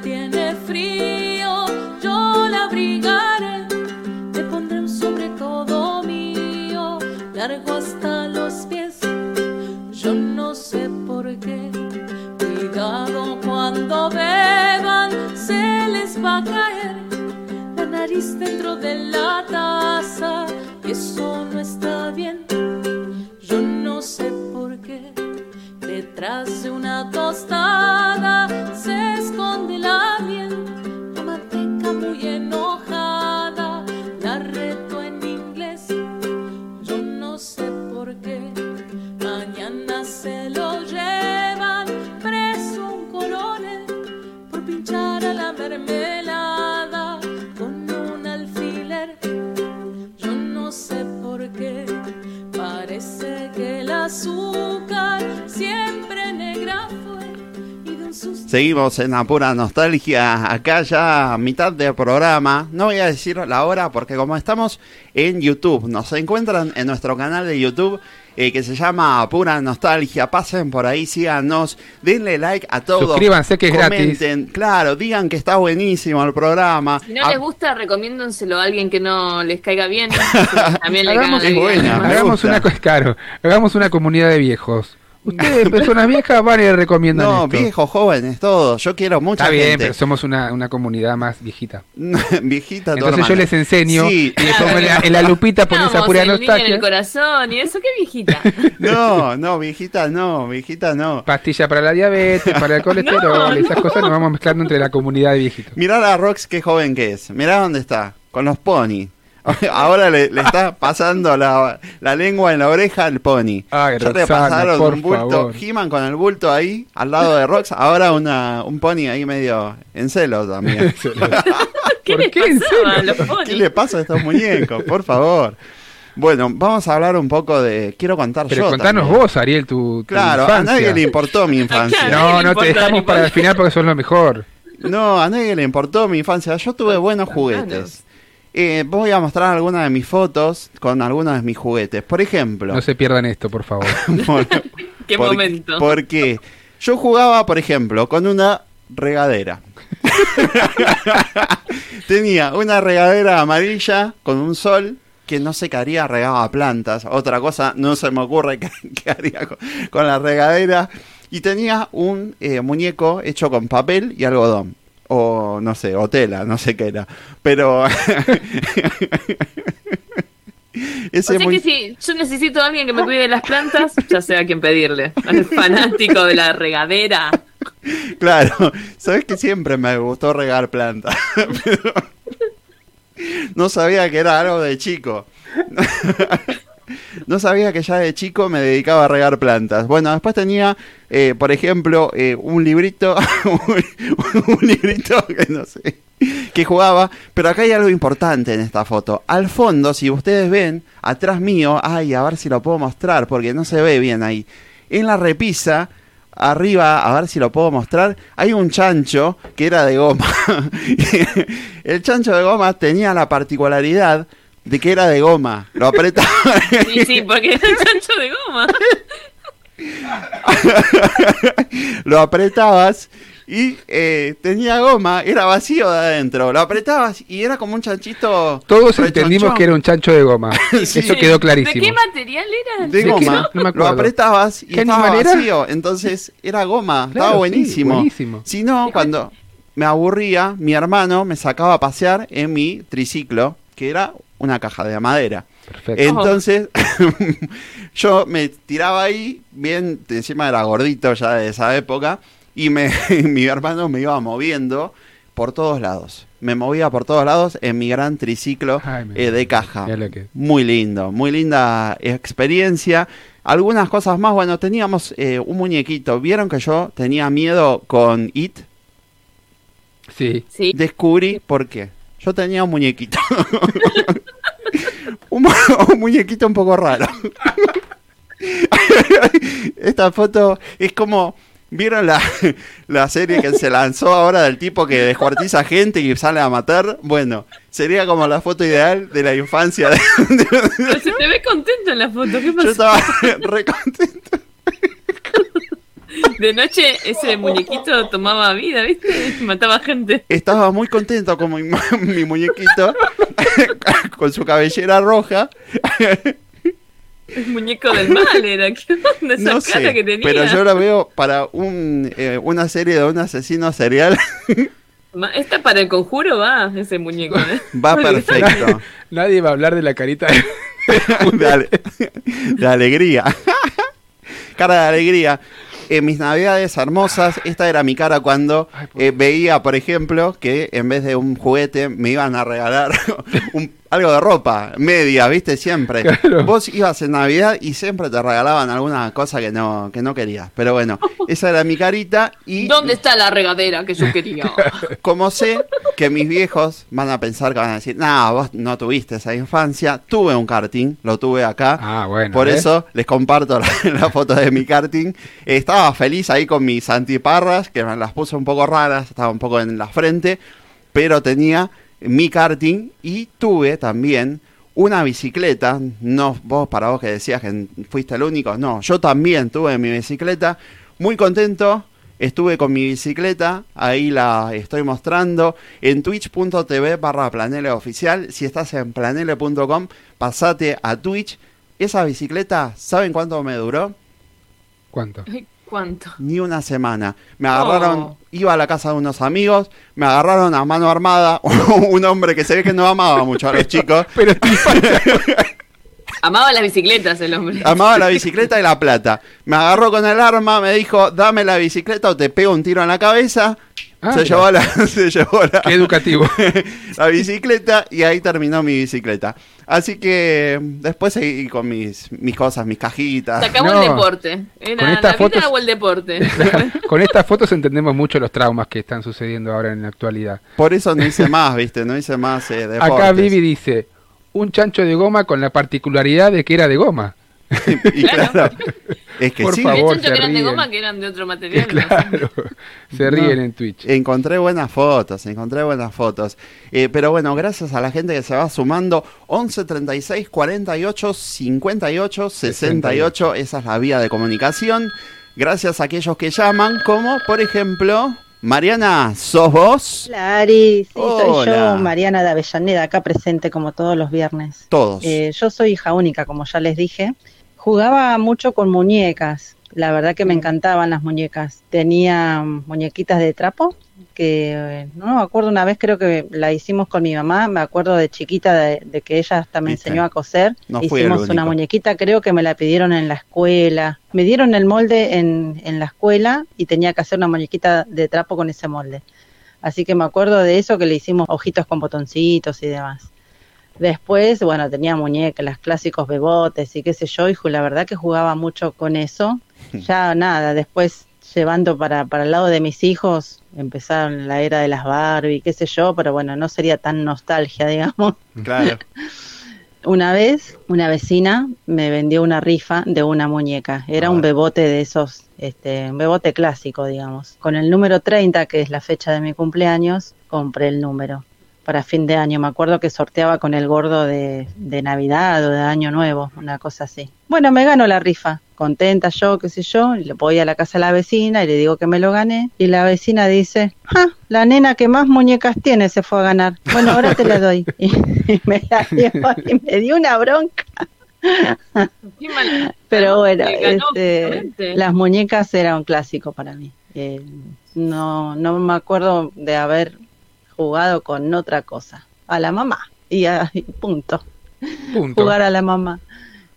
hasta los pies. Yo no sé por qué. Cuidado cuando beban, se les va a caer la nariz dentro de la taza. Y eso no está bien. Yo no sé por qué. Detrás de una tostada se esconde la miel. La manteca muy enojada, Seguimos en la pura nostalgia, acá ya a mitad del programa. No voy a decir la hora porque como estamos en YouTube, nos encuentran en nuestro canal de YouTube eh, que se llama Pura Nostalgia. Pasen por ahí, síganos, denle like a todos. Suscríbanse, que es gratis. Claro, digan que está buenísimo el programa. Si no les gusta, recomiéndenselo a alguien que no les caiga bien. También le Hagamos, caiga bien. hagamos una, claro, hagamos una comunidad de viejos. Ustedes, personas viejas, van y le recomiendan No, esto. viejos, jóvenes, todos. Yo quiero mucha Está bien, gente. pero somos una, una comunidad más viejita. Viejita, Entonces yo hermana. les enseño Sí. y les pongo en la, en la lupita pones esa pura el niño en nostalgia. el corazón y eso, qué viejita. No, no, viejita no, viejita no. Pastilla para la diabetes, para el colesterol, No, esas no. cosas nos vamos mezclando entre la comunidad de viejitos. Mirá a Rox qué joven que es. Mirá dónde está, con los pony. Ahora le, le está pasando la, la lengua en la oreja al pony. Ay, ya le Roxana, pasaron por un bulto. He-Man con el bulto ahí, al lado de Rox. Ahora una, un pony ahí medio en celo también. ¿Qué les pasaba a los ¿Qué le pasa a estos muñecos? Por favor. Bueno, vamos a hablar un poco de. Quiero contar Pero yo. contanos también. vos, Ariel, tu, tu Claro, a infancia. nadie le importó mi infancia. No, no, te dejamos para el final porque son lo mejor. No, a nadie le importó mi infancia. Yo tuve buenos juguetes. Eh, voy a mostrar algunas de mis fotos con algunos de mis juguetes. Por ejemplo. No se pierdan esto, por favor. Qué por- momento. Porque yo jugaba, por ejemplo, con una regadera. Tenía una regadera amarilla con un sol que no se caería, regaba plantas. Otra cosa no se me ocurre que, que haría con, con la regadera. Y tenía un eh, muñeco hecho con papel y algodón. O no sé, o tela, no sé qué era. Pero... O ese sea mu- que si yo necesito a alguien que me cuide de las plantas, ya sé a quién pedirle. Al fanático de la regadera. Claro, sabes que siempre me gustó regar plantas. pero no sabía que era algo de chico. No sabía que ya de chico me dedicaba a regar plantas. Bueno, después tenía, eh, por ejemplo, eh, un librito, un, un librito que no sé, que jugaba. Pero acá hay algo importante en esta foto. Al fondo, si ustedes ven, atrás mío, ay, a ver si lo puedo mostrar porque no se ve bien ahí. En la repisa arriba, a ver si lo puedo mostrar, hay un chancho que era de goma. el chancho de goma tenía la particularidad de que era de goma. Lo apretaba. Sí, sí, porque es el chancho de goma. lo apretabas y eh, tenía goma, era vacío de adentro. Lo apretabas y era como un chanchito. Todos entendimos que era un chancho de goma. Sí. Eso quedó ¿De clarísimo. qué material era? de ¿De goma. No me lo apretabas y ¿Qué estaba era? vacío. Entonces era goma. Claro, estaba sí, buenísimo. buenísimo. Si no, cuando me aburría, mi hermano me sacaba a pasear en mi triciclo, que era una caja de madera. Perfecto. Entonces, yo me tiraba ahí, bien, encima era gordito ya de esa época, y me, mi hermano me iba moviendo por todos lados. Me movía por todos lados en mi gran triciclo Ay, eh, de caja. Que- Muy lindo, muy linda experiencia. Algunas cosas más, bueno, teníamos eh, un muñequito. ¿Vieron que yo tenía miedo con It? Sí. Sí. Descubrí por qué. Yo tenía un muñequito. un, mu- un muñequito un poco raro. Esta foto es como. ¿Vieron la, la serie que se lanzó ahora del tipo que descuartiza gente y sale a matar? Bueno, sería como la foto ideal de la infancia. de- Pero se te ve contento en la foto. ¿Qué yo pasó? estaba re contento. De noche ese muñequito tomaba vida, ¿viste? Mataba gente. Estaba muy contento con mi, mi muñequito, con su cabellera roja. El muñeco del mal era. ¿Qué onda esa No cara sé, que tenía? pero yo lo veo para un, eh, una serie de un asesino serial. Esta para el conjuro va, ese muñeco. ¿eh? Va perfecto. Nadie va a hablar de la carita de... de, ale- de alegría. cara de alegría. En mis navidades hermosas, esta era mi cara cuando eh, veía, por ejemplo, que en vez de un juguete me iban a regalar un- algo de ropa, media, ¿viste? Siempre. Claro. Vos ibas en Navidad y siempre te regalaban alguna cosa que no, que no querías. Pero bueno, esa era mi carita y ¿Dónde está la regadera que yo quería? como sé que mis viejos van a pensar que van a decir, no, vos no tuviste esa infancia, tuve un karting, lo tuve acá. Ah, bueno. Por ¿ves? eso les comparto la, la foto de mi karting. Estaba feliz ahí con mis antiparras, que me las puse un poco raras, estaba un poco en la frente, pero tenía mi karting y tuve también una bicicleta. No, vos para vos que decías que fuiste el único, no, yo también tuve mi bicicleta. Muy contento. Estuve con mi bicicleta, ahí la estoy mostrando en twitch.tv barra planele oficial. Si estás en planele.com, pasate a Twitch. Esa bicicleta, ¿saben cuánto me duró? ¿Cuánto? Ni una semana. Me agarraron, Oh. iba a la casa de unos amigos, me agarraron a mano armada, un hombre que se ve que no amaba mucho a los chicos. Pero Amaba las bicicletas el hombre. Amaba la bicicleta y la plata. Me agarró con el arma, me dijo, dame la bicicleta o te pego un tiro en la cabeza. Ah, se, llevó la, se llevó la, Qué educativo. la bicicleta y ahí terminó mi bicicleta. Así que después seguí con mis, mis cosas, mis cajitas. Se acabó No. el deporte. Era Con estas la fotos- vida o el deporte. Con estas fotos entendemos mucho los traumas que están sucediendo ahora en la actualidad. Por eso no hice más, viste, no hice más eh, deportes. Acá Vivi dice, un chancho de goma con la particularidad de que era de goma. Y claro, es que Por sí. favor. Se que eran de goma que eran de otro material. Claro, se ríen en Twitch. Encontré buenas fotos, encontré buenas fotos. Eh, pero bueno, gracias a la gente que se va sumando. 11 36 48 58 68. Esa es la vía de comunicación. Gracias a aquellos que llaman, como por ejemplo, Mariana, ¿sos vos? Hola Ari, sí, soy yo, Mariana de Avellaneda, acá presente como todos los viernes. Todos. Eh, yo soy hija única, como ya les dije. Jugaba mucho con muñecas, la verdad que me encantaban las muñecas. Tenía mm, muñequitas de trapo, que no me acuerdo una vez, creo que la hicimos con mi mamá, me acuerdo de chiquita de, de que ella hasta me enseñó a coser. no Hicimos una muñequita, creo que me la pidieron en la escuela. Me dieron el molde en, en la escuela y tenía que hacer una muñequita de trapo con ese molde. Así que me acuerdo de eso que le hicimos ojitos con botoncitos y demás. Después, bueno, tenía muñecas, los clásicos bebotes y qué sé yo, y la verdad que jugaba mucho con eso. Ya nada, después llevando para, para el lado de mis hijos, empezaron la era de las Barbie, qué sé yo, pero bueno, no sería tan nostalgia, digamos. Claro. Una vez una vecina me vendió una rifa de una muñeca. Era un bebote de esos, este, un bebote clásico, digamos. Con el número 30, que es la fecha de mi cumpleaños, compré el número para fin de año. Me acuerdo que sorteaba con el gordo de, de Navidad o de Año Nuevo, una cosa así. Bueno, me gano la rifa. Contenta yo, qué sé yo, y le voy a la casa de la vecina y le digo que me lo gané. Y la vecina dice, ah, la nena que más muñecas tiene se fue a ganar. Bueno, ahora te la doy. Y, y me la dio y me dio una bronca. Pero bueno, ganó, este, las muñecas era un clásico para mí. Eh, no, no me acuerdo de haber jugado con otra cosa. A la mamá. Y, a- y punto. Punto. Jugar a la mamá.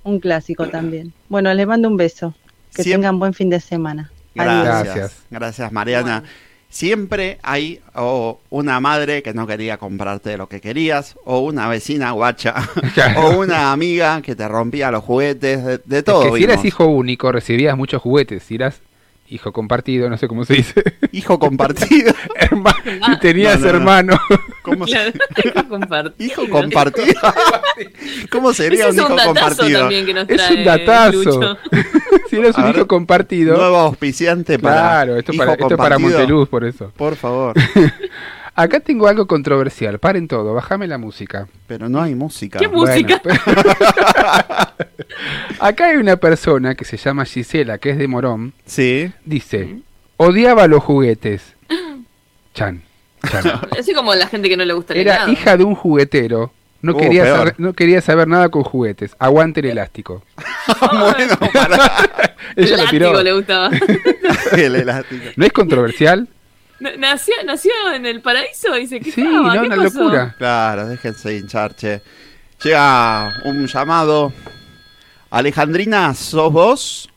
Un clásico también. Bueno, les mando un beso. Que Siempre- tengan buen fin de semana. Adiós. Gracias. Gracias, Mariana. Siempre hay o una madre que no quería comprarte lo que querías, o una vecina guacha, o una amiga que te rompía los juguetes, de, de todo. Es que si eras hijo único, recibías muchos juguetes. Si eras hijo compartido, no sé cómo se dice. Hijo compartido. Hermano, si tenías No, no, no. hermano. ¿Cómo se- hijo compartido. Hijo compartido. ¿Cómo sería Ese un es hijo un datazo compartido? también que nos Es un datazo. Lucho. si eras un ver, hijo compartido. Nuevo auspiciante para. Claro, esto, hijo para, esto es para compartido. Monteluz, por eso. Por favor. Acá tengo algo controversial. Paren todo, bájame la música. Pero no hay música. ¿Qué música? Acá hay una persona que se llama Gisela, que es de Morón. Sí. Dice, odiaba los juguetes. Chan. chan. Así como la gente que no le gusta el Era helado. hija de un juguetero. No, Uh, quería saber, no quería saber nada con juguetes. Aguante el elástico. bueno, para. Ella lo tiró. Látigo le gustaba. El elástico. ¿No es controversial? Nació, nació en el paraíso y se Sí, no, ¿Qué una pasó? locura. Claro, déjense hinchar, che. Llega un llamado. Alejandrina, ¿sos vos?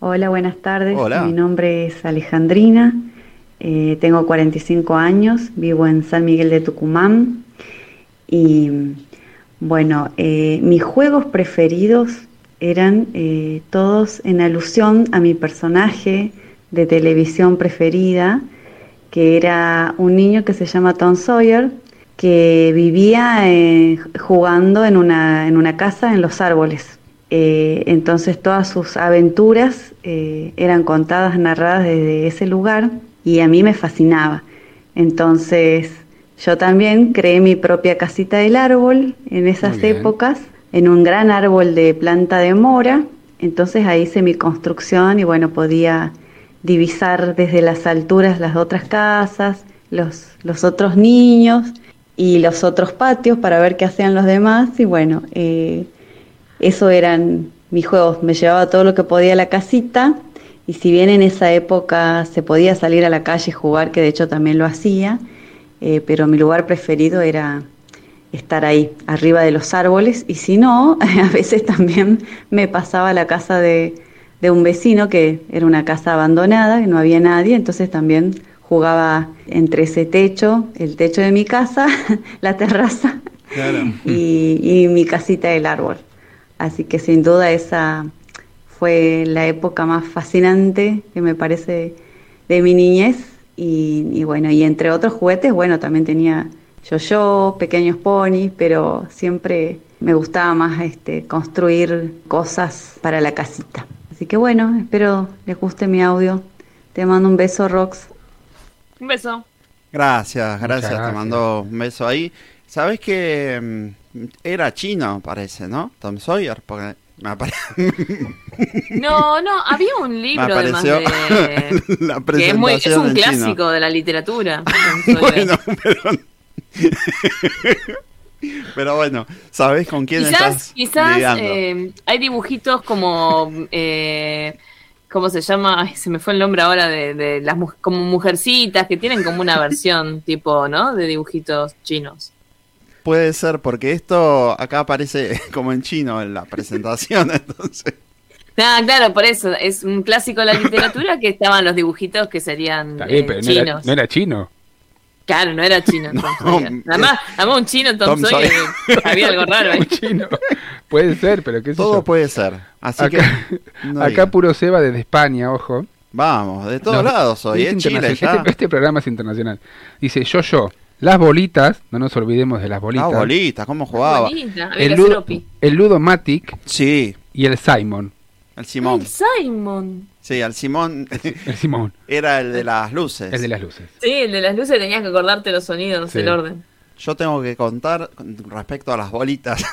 Hola, buenas tardes. Hola. Mi nombre es Alejandrina, eh, tengo 45 años, vivo en San Miguel de Tucumán y bueno, eh, mis juegos preferidos eran eh, todos en alusión a mi personaje de televisión preferida, que era un niño que se llama Tom Sawyer, que vivía eh, jugando en una, en una casa en los árboles. Eh, entonces todas sus aventuras eh, eran contadas, narradas desde ese lugar y a mí me fascinaba. Entonces yo también creé mi propia casita del árbol en esas épocas, en un gran árbol de planta de mora. Entonces ahí hice mi construcción y bueno, podía divisar desde las alturas las otras casas, los, los otros niños y los otros patios para ver qué hacían los demás. Y bueno, eh, eso eran mis juegos. Me llevaba todo lo que podía a la casita y si bien en esa época se podía salir a la calle y jugar, que de hecho también lo hacía, eh, pero mi lugar preferido era estar ahí, arriba de los árboles, y si no, a veces también me pasaba a la casa de, de un vecino, que era una casa abandonada, que no había nadie, entonces también jugaba entre ese techo, el techo de mi casa, la terraza y, y mi casita del árbol. Así que sin duda esa fue la época más fascinante que me parece de mi niñez y, y bueno, y entre otros juguetes, bueno, también tenía yo-yo, pequeños ponis, pero siempre me gustaba más este, construir cosas para la casita. Así que bueno, espero les guste mi audio. Te mando un beso, Rox. Un beso. Gracias, gracias, te mando un beso ahí. ¿Sabes que mm, era chino, parece, ¿no? Tom Sawyer, porque me apare- No, no, había un libro además de... la que es, muy, es presentación un chino. clásico de la literatura. Tom Sawyer. Bueno, pero... pero bueno, ¿sabes con quién quizás estás quizás eh, hay dibujitos como eh, cómo se llama Ay, se me fue el nombre ahora de, de las mu- como mujercitas que tienen como una versión tipo no de dibujitos chinos. Puede ser, porque esto acá aparece como en chino en la presentación, entonces... ah claro por eso es un clásico de la literatura que estaban los dibujitos que serían Está bien, eh, pero no chinos. era, no era chino. Claro no era chino Tom Sawyer. además, además un chino Tom, Tom Sawyer, Sawyer. había algo raro ahí. Un chino. Puede ser, pero qué sé Todo yo. puede ser. Así Acá, que... no acá puro Seba desde España, ojo. Vamos, de todos No, lados hoy, es ¿eh? Chile ya. Este, este programa es internacional. Dice, yo, yo, Las bolitas, no nos olvidemos de las bolitas. Ah, bolitas, ¿cómo jugaba? El Ludo, el Ludomatic Sí, y el Simon. el Simón. Ay, Simon. Sí, el Simón El Simón, era el de las luces. el de las luces. Sí, el de las luces tenías que acordarte los sonidos, Sí. el orden. Yo tengo que contar con respecto a las bolitas.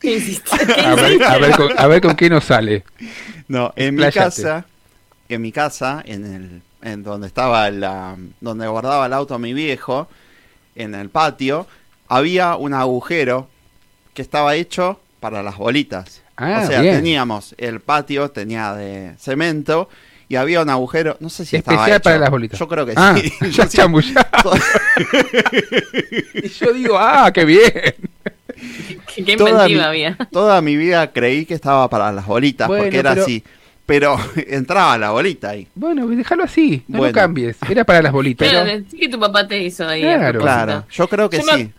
¿Qué hiciste? A ver, a ver con, a ver con qué nos sale. No, en mi casa, en mi casa, en el, en donde estaba la, donde guardaba el auto mi viejo, en el patio, había un agujero que estaba hecho para las bolitas. Ah, o sea, bien. teníamos el patio tenía de cemento y había un agujero, no sé si estaba Especial hecho. para las bolitas. Yo creo que Ah, sí. ya Yo sí- chamullado. y yo digo, ah, qué bien. Qué, qué toda mi, inventiva había. toda mi vida creí que estaba para las bolitas Bueno, porque era pero- así. Pero entraba la bolita ahí. Bueno, déjalo así, no Bueno. lo cambies. Era para las bolitas. Pero decí que tu papá te hizo ahí. a Claro. Claro, yo creo que Yo sí. Me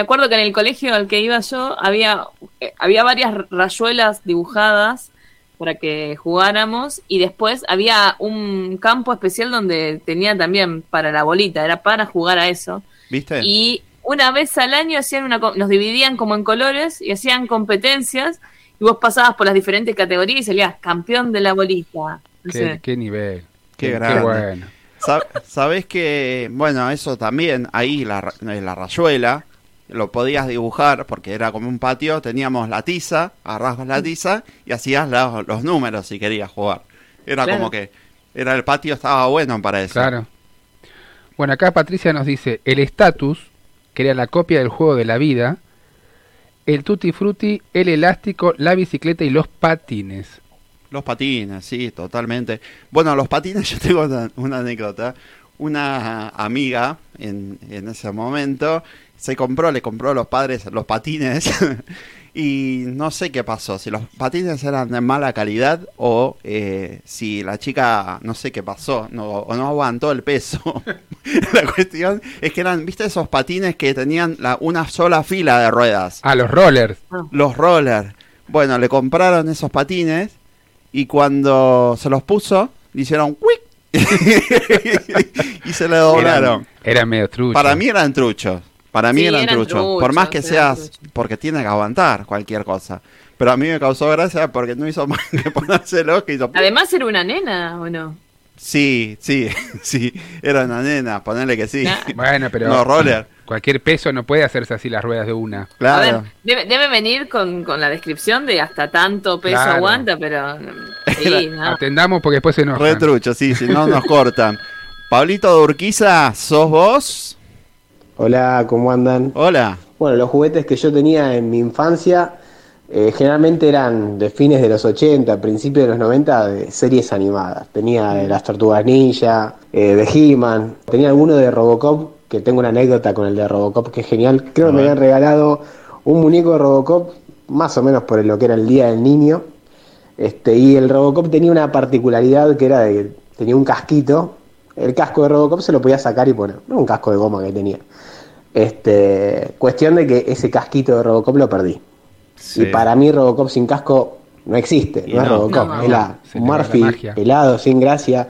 acuerdo que en el colegio al que iba yo había, eh, había varias rayuelas dibujadas para que jugáramos y después había un campo especial donde tenía también para la bolita, era para jugar a eso. ¿Viste? Y una vez al año hacían una, co- nos dividían como en colores y hacían competencias y vos pasabas por las diferentes categorías y salías campeón de la bolita. No Qué, sé. qué nivel. Qué Qué, grande. bueno. Sabés que, bueno, eso también, ahí la, ra- en la rayuela, lo podías dibujar porque era como un patio, teníamos la tiza, agarrabas la tiza y hacías la- los números si querías jugar. Era Claro. como que, era el patio estaba bueno para eso. Claro. Bueno, acá Patricia nos dice, el estatus, que era la copia del juego de la vida, el tutti frutti, el elástico, la bicicleta y los patines. Los patines, sí, totalmente. Bueno, los patines, yo tengo una, una anécdota. Una amiga en, en ese momento se compró, le compró a los padres los patines y no sé qué pasó, si los patines eran de mala calidad o eh, si la chica, no sé qué pasó, no, o no aguantó el peso. la cuestión es que eran, viste esos patines que tenían la, una sola fila de ruedas. Ah, los rollers. Los rollers. Bueno, le compraron esos patines y cuando se los puso, le hicieron ¡wic! y se le doblaron. Era, era medio trucho. Para mí eran truchos. Para mí Sí, eran, eran truchos. Por más que truchos, seas, porque tiene que aguantar cualquier cosa. Pero a mí me causó gracia porque no hizo más que ponérselo que hizo Además era una nena, ¿o no? Sí, sí, sí, era una nena, ponele que sí. Bueno, pero No, roller. cualquier peso no puede hacerse así las ruedas de una. A Claro. ver, debe, debe venir con, con la descripción de hasta tanto peso Claro. aguanta, pero sí, no. Atendamos porque después se enojan. Re trucho, sí, si no nos cortan. Pablito de Urquiza, ¿sos vos? Hola, ¿cómo andan? Hola. Bueno, los juguetes que yo tenía en mi infancia eh, generalmente eran de fines de los 80, principios de los 90, de series animadas. Tenía de las Tortugas Ninja, eh, de He-Man, tenía alguno de Robocop, que tengo una anécdota con el de Robocop que es genial. Creo que me habían regalado un muñeco de Robocop, más o menos por lo que era el Día del Niño. Este, y el Robocop tenía una particularidad que era de tenía un casquito. El casco de Robocop se lo podía sacar y poner. No un casco de goma que tenía. Este, cuestión de que ese casquito de Robocop lo perdí. Sí. Y para mí Robocop sin casco no existe, no, es. Robocop, No, es la la Murphy magia. pelado, sin gracia.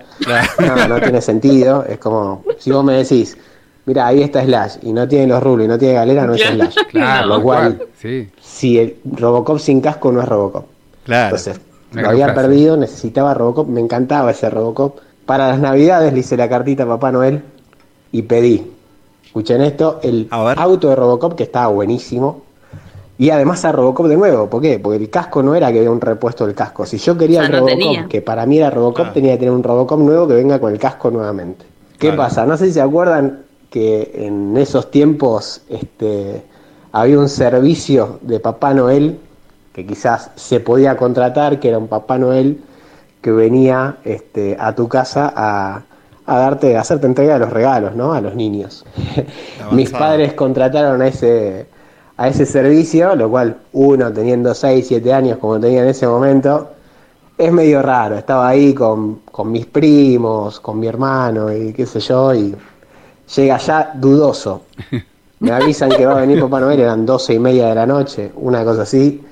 No, no tiene sentido. Es como si vos me decís, mira, ahí está Slash y no tiene los rulos y no tiene galera, no es Slash. Claro, Lo cual, Sí. si el Robocop sin casco no es Robocop. Claro. Entonces, lo había frase. perdido, necesitaba Robocop, me encantaba ese Robocop. Para las navidades le hice la cartita a Papá Noel y pedí, escuchen esto, el auto de Robocop que estaba buenísimo. Y además a Robocop de nuevo, ¿por qué? Porque el casco no era que había un repuesto del casco. Si yo quería Ah, el no Robocop, tenía. que para mí era Robocop, tenía que tener un Robocop nuevo que venga con el casco nuevamente. ¿Qué Claro. pasa? No sé si se acuerdan que en esos tiempos este, había un servicio de Papá Noel que quizás se podía contratar, que era un Papá Noel que venía este, a tu casa a, a darte, a hacerte entrega de los regalos, ¿no? A los niños. Mis padres contrataron a ese, a ese servicio, lo cual uno teniendo 6, 7 años como tenía en ese momento, es medio raro. Estaba ahí con, con mis primos, con mi hermano y qué sé yo, y llega ya dudoso. Me avisan que va a venir Papá Noel, eran 12 y media de la noche, una cosa así.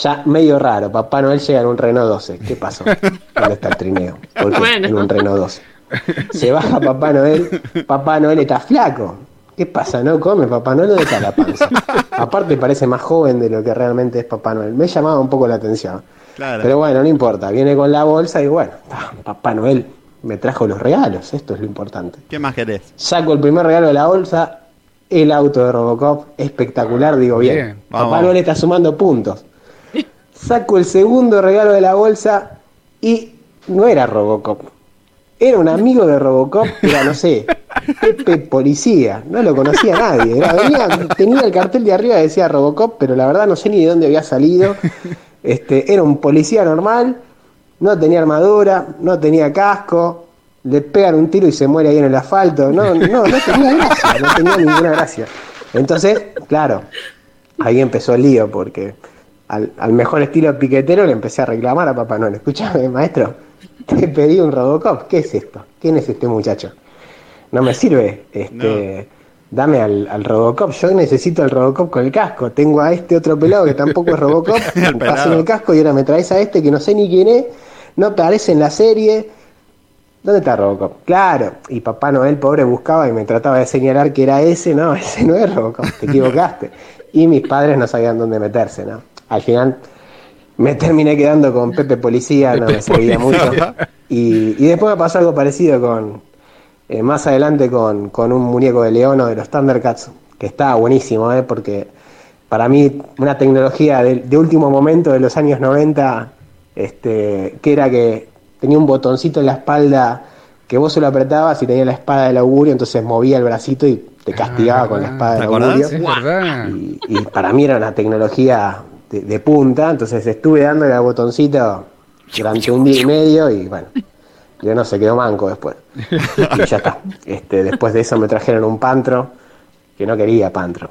Ya medio raro, Papá Noel llega en un Renault 12. ¿Qué pasó? ¿Dónde está el trineo? ¿Por qué Bueno. en un Renault 12? Se baja Papá Noel, Papá Noel está flaco. ¿Qué pasa? ¿No come Papá Noel o está la panza? Aparte parece más joven de lo que realmente es Papá Noel. Me llamaba un poco la atención. Claro. Pero bueno, no importa. Viene con la bolsa y bueno, ah, Papá Noel me trajo los regalos. Esto es lo importante. ¿Qué más querés? Saco el primer regalo de la bolsa, el auto de Robocop, espectacular, digo bien. Bien, Papá. Noel está sumando puntos. Saco el segundo regalo de la bolsa y no era Robocop. Era un amigo de Robocop, era, no sé, Pepe Policía. No lo conocía nadie. Tenía el cartel de arriba que decía Robocop, pero la verdad no sé ni de dónde había salido. Este, era un policía normal, no tenía armadura, no tenía casco, le pegan un tiro y se muere ahí en el asfalto. No, no, no tenía gracia, no tenía ninguna gracia. Entonces, claro, ahí empezó el lío, porque al, al mejor estilo piquetero le empecé a reclamar a Papá Noel. Escúchame, maestro, te pedí un Robocop. ¿Qué es esto? ¿Quién es este muchacho? No me sirve. Este, Dame al, al Robocop. Yo necesito el Robocop con el casco. Tengo a este otro pelado que tampoco es Robocop. Pasé pelado. el casco y ahora me traes a este que no sé ni quién es. No aparece en la serie. ¿Dónde está Robocop? Claro. Y Papá Noel, pobre, buscaba y me trataba de señalar que era ese. No, ese no es Robocop. Te equivocaste. Y mis padres no sabían dónde meterse, ¿no? Al final me terminé quedando con Pepe Policía, no me servía mucho. Y, y después me pasó algo parecido con, eh, más adelante con, con un muñeco de Leono de los Thundercats, que estaba buenísimo, ¿eh? porque para mí una tecnología de, de último momento de los años 90, este, que era que tenía un botoncito en la espalda que vos solo apretabas y tenía la espada del augurio, entonces movía el bracito y te castigaba con la espada ¿Te del augurio. Verdad. Y, y para mí era una tecnología de, de punta, entonces estuve dándole al botoncito durante un día y medio y bueno, yo no se quedó manco después. Y ya está. Este, después de eso me trajeron un pantro, que no quería pantro.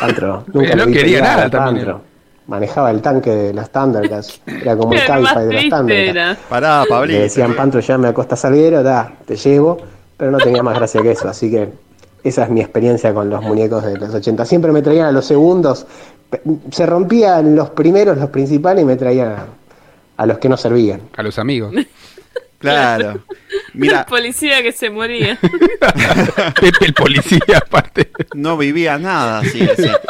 Pantro, nunca No lo quería nada también. pantro. Manejaba el tanque de las Thundercats, era como el Cabify de las Thundercats. Pará, Le Pablito. decían Pantro, llame a Costa Salguero, da, te llevo, pero no tenía más gracia que eso, así que esa es mi experiencia con los muñecos de los 80. Siempre me traían a los segundos, se rompían los primeros, los principales, y me traían a, a los que no servían. A los amigos. Claro. Mira, El policía que se moría. Pepe el policía, aparte. no vivía nada, así decía.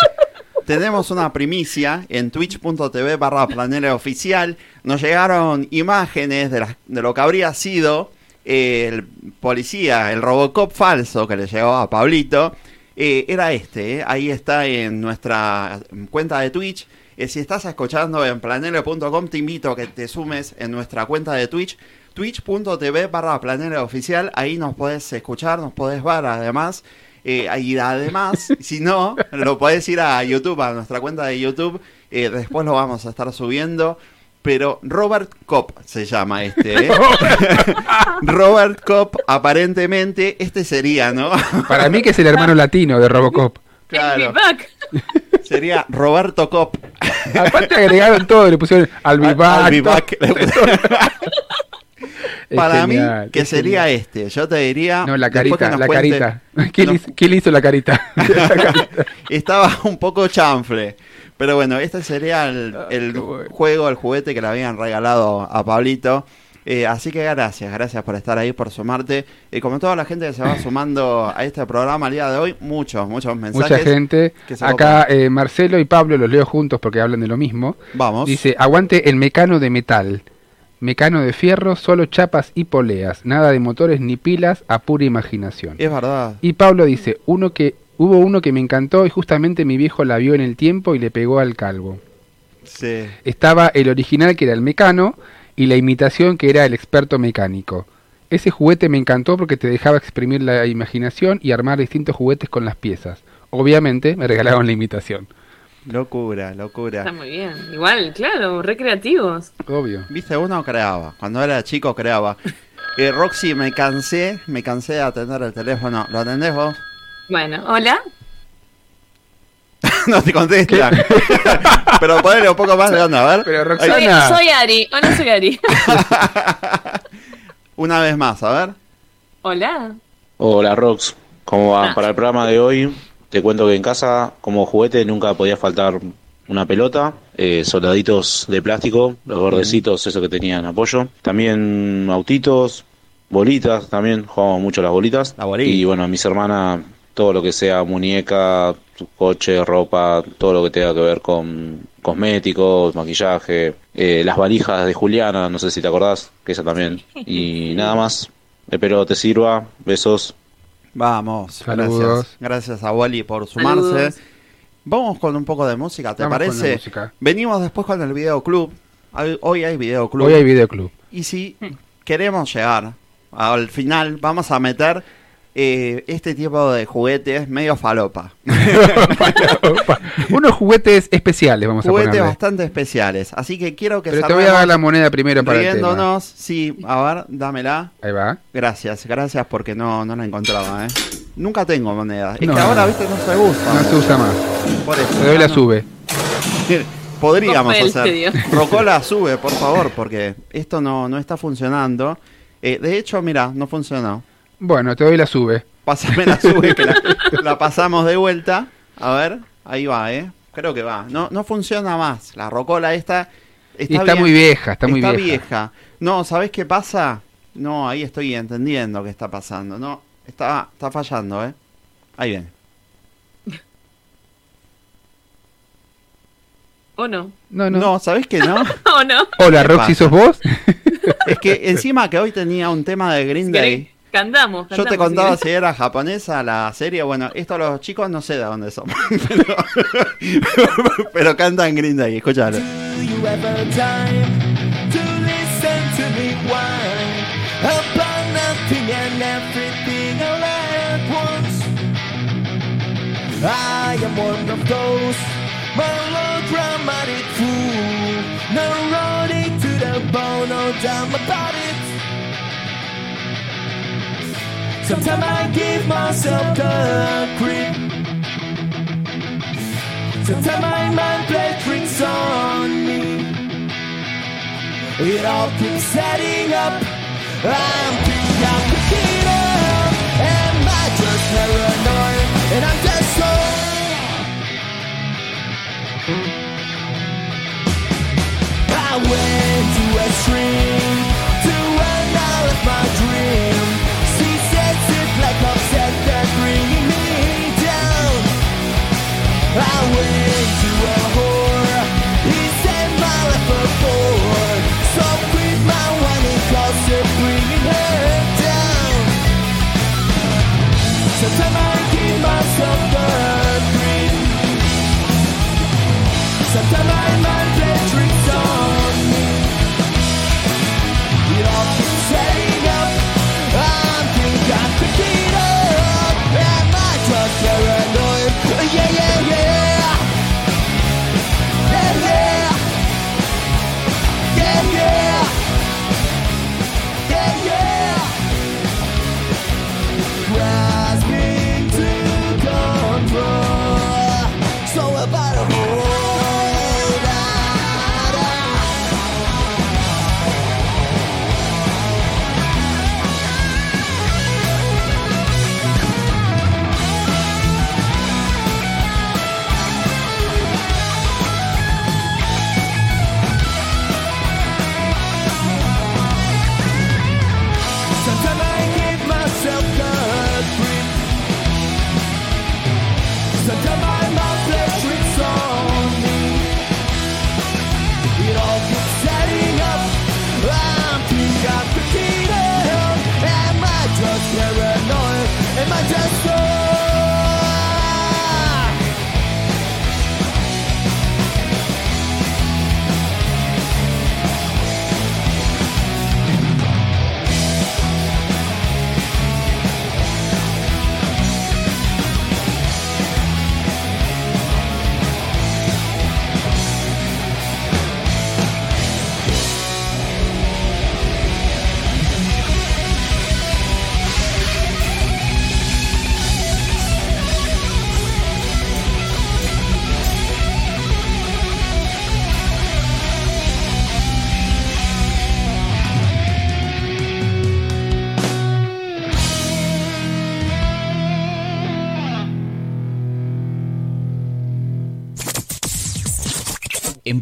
Tenemos una primicia en twitch.tv barra planera oficial. Nos llegaron imágenes de, las- de lo que habría sido el policía, el Robocop falso que le llegó a Pablito. Eh, era este, eh. ahí está en nuestra cuenta de Twitch. Eh, si estás escuchando en planero.com, te invito a que te sumes en nuestra cuenta de Twitch, twitch.tv barra planera oficial. Ahí nos podés escuchar, nos podés ver además. Y además, si no, lo podés ir a YouTube, a nuestra cuenta de YouTube. después lo vamos a estar subiendo. Pero Robert Kopp se llama este. ¿eh? Robert Kopp, aparentemente, este sería, ¿no? Para mí que es el hermano latino de Robocop. Claro. Sería Roberto Kopp. Aparte agregaron todo, le pusieron al. Es Para genial, mí, que es sería genial. este. Yo te diría. No, la carita, la cuente- carita. ¿Quién, nos- hizo, quién le hizo la carita? Estaba un poco chanfle. Pero bueno, este sería el, Ah, el juego, el juguete que le habían regalado a Pablito. Eh, así que gracias, gracias por estar ahí, por sumarte. Y como toda la gente que se va sumando a este programa el día de hoy, muchos, muchos mensajes. Mucha gente. Acá eh, Marcelo y Pablo los leo juntos porque hablan de lo mismo. Vamos. Dice, aguante el mecano de metal. Mecano de fierro, solo chapas y poleas. Nada de motores ni pilas, a pura imaginación. Es verdad. Y Pablo dice, uno que hubo uno que me encantó y justamente mi viejo la vio en el tiempo y le pegó al calvo. Sí. Estaba el original que era el mecano y la imitación que era el experto mecánico. Ese juguete me encantó porque te dejaba exprimir la imaginación y armar distintos juguetes con las piezas. Obviamente me regalaron la imitación. Locura, locura. Está muy bien. Igual, claro, recreativos. Obvio. Viste, uno creaba. Cuando era chico creaba. Eh, Roxy, me cansé, me cansé de atender el teléfono. ¿Lo atendés vos? Bueno, hola. no te contesta. Pero ponele un poco más de onda, a ver. Pero Soy, soy Ari. Hola, soy Ari. Una vez más, a ver. hola. Hola Rox, ¿cómo va? Ah. Para el programa de hoy te cuento que en casa como juguete nunca podía faltar una pelota, eh, soldaditos de plástico, los bordecitos, eso que tenían apoyo, también autitos, bolitas también, jugábamos mucho las bolitas. Y bueno, mis hermanas, todo lo que sea muñeca, coche, ropa, todo lo que tenga que ver con cosméticos, maquillaje, eh, las valijas de Juliana, no sé si te acordás, que esa también. Y nada más, espero te sirva, besos. Vamos, Saludos. gracias. Gracias a Wally por sumarse. Saludos. Vamos con un poco de música, ¿te Vamos con la parece? música. Venimos después con el videoclub. Hoy hay videoclub. Hoy hay videoclub. Y si queremos llegar al final, vamos a meter eh, este tipo de juguetes medio falopa. Unos juguetes especiales, vamos a juguetes bastante especiales. Así que quiero que Pero te voy a dar la moneda primero para el tema. Sí, a ver, dámela. Ahí va. Gracias, gracias porque no, no la encontraba, ¿eh? Nunca tengo moneda. Es No. que ahora, viste, no se usa. No se usa más. Por eso. Te doy la No, sube. Podríamos Papel, hacer. Rocola sube, por favor, porque esto no, no está funcionando. Eh, de hecho, mira, no funcionó. Bueno, te doy la sube. Pásame la sube, que la, la pasamos de vuelta. A ver, ahí va, ¿eh? Creo que va. No, no funciona más. La rocola esta está, Y está bien- muy vieja, está muy vieja. vieja. No, ¿sabés qué pasa? No, ahí estoy entendiendo qué está pasando. No, está, está fallando, ¿eh? Ahí viene. ¿O no? No, no. No, ¿sabés que no? ¿O no? Hola, ¿Qué Roxy, pasa? ¿sos vos? Es que encima que hoy tenía un tema de Green Day. Cantamos, Yo te contaba si si era japonesa la serie. Bueno, esto los chicos no sé de dónde son. pero, pero cantan Green Day, escúchalo. Do you ever time to listen to me whine about nothing and everything all at once? I am one of those melodramatic fool, neurotic to the bone, no doubt about it. Sometimes I give myself the creep. Sometimes my mind plays tricks on me. It all keeps setting up. I'm thinking I'm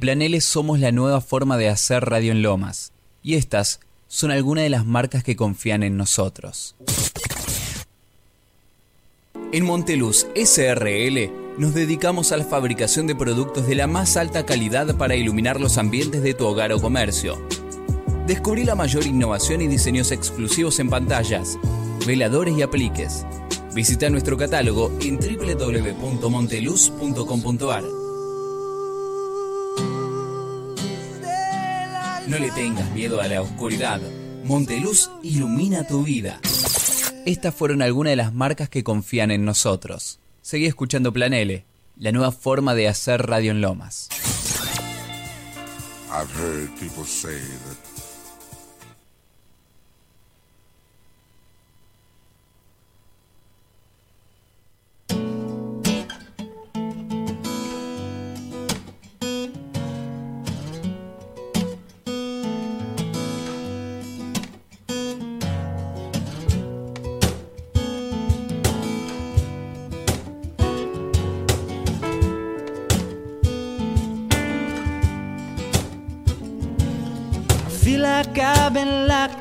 Planeles somos la nueva forma de hacer radio en Lomas. Y estas son algunas de las marcas que confían en nosotros. En Monteluz SRL nos dedicamos a la fabricación de productos de la más alta calidad para iluminar los ambientes de tu hogar o comercio. Descubrí la mayor innovación y diseños exclusivos en pantallas, veladores y apliques. Visita nuestro catálogo en www.monteluz.com.ar. No le tengas miedo a la oscuridad. Monteluz ilumina tu vida. Estas fueron algunas de las marcas que confían en nosotros. Seguí escuchando Plan L, la nueva forma de hacer radio en Lomas. I've heard people say that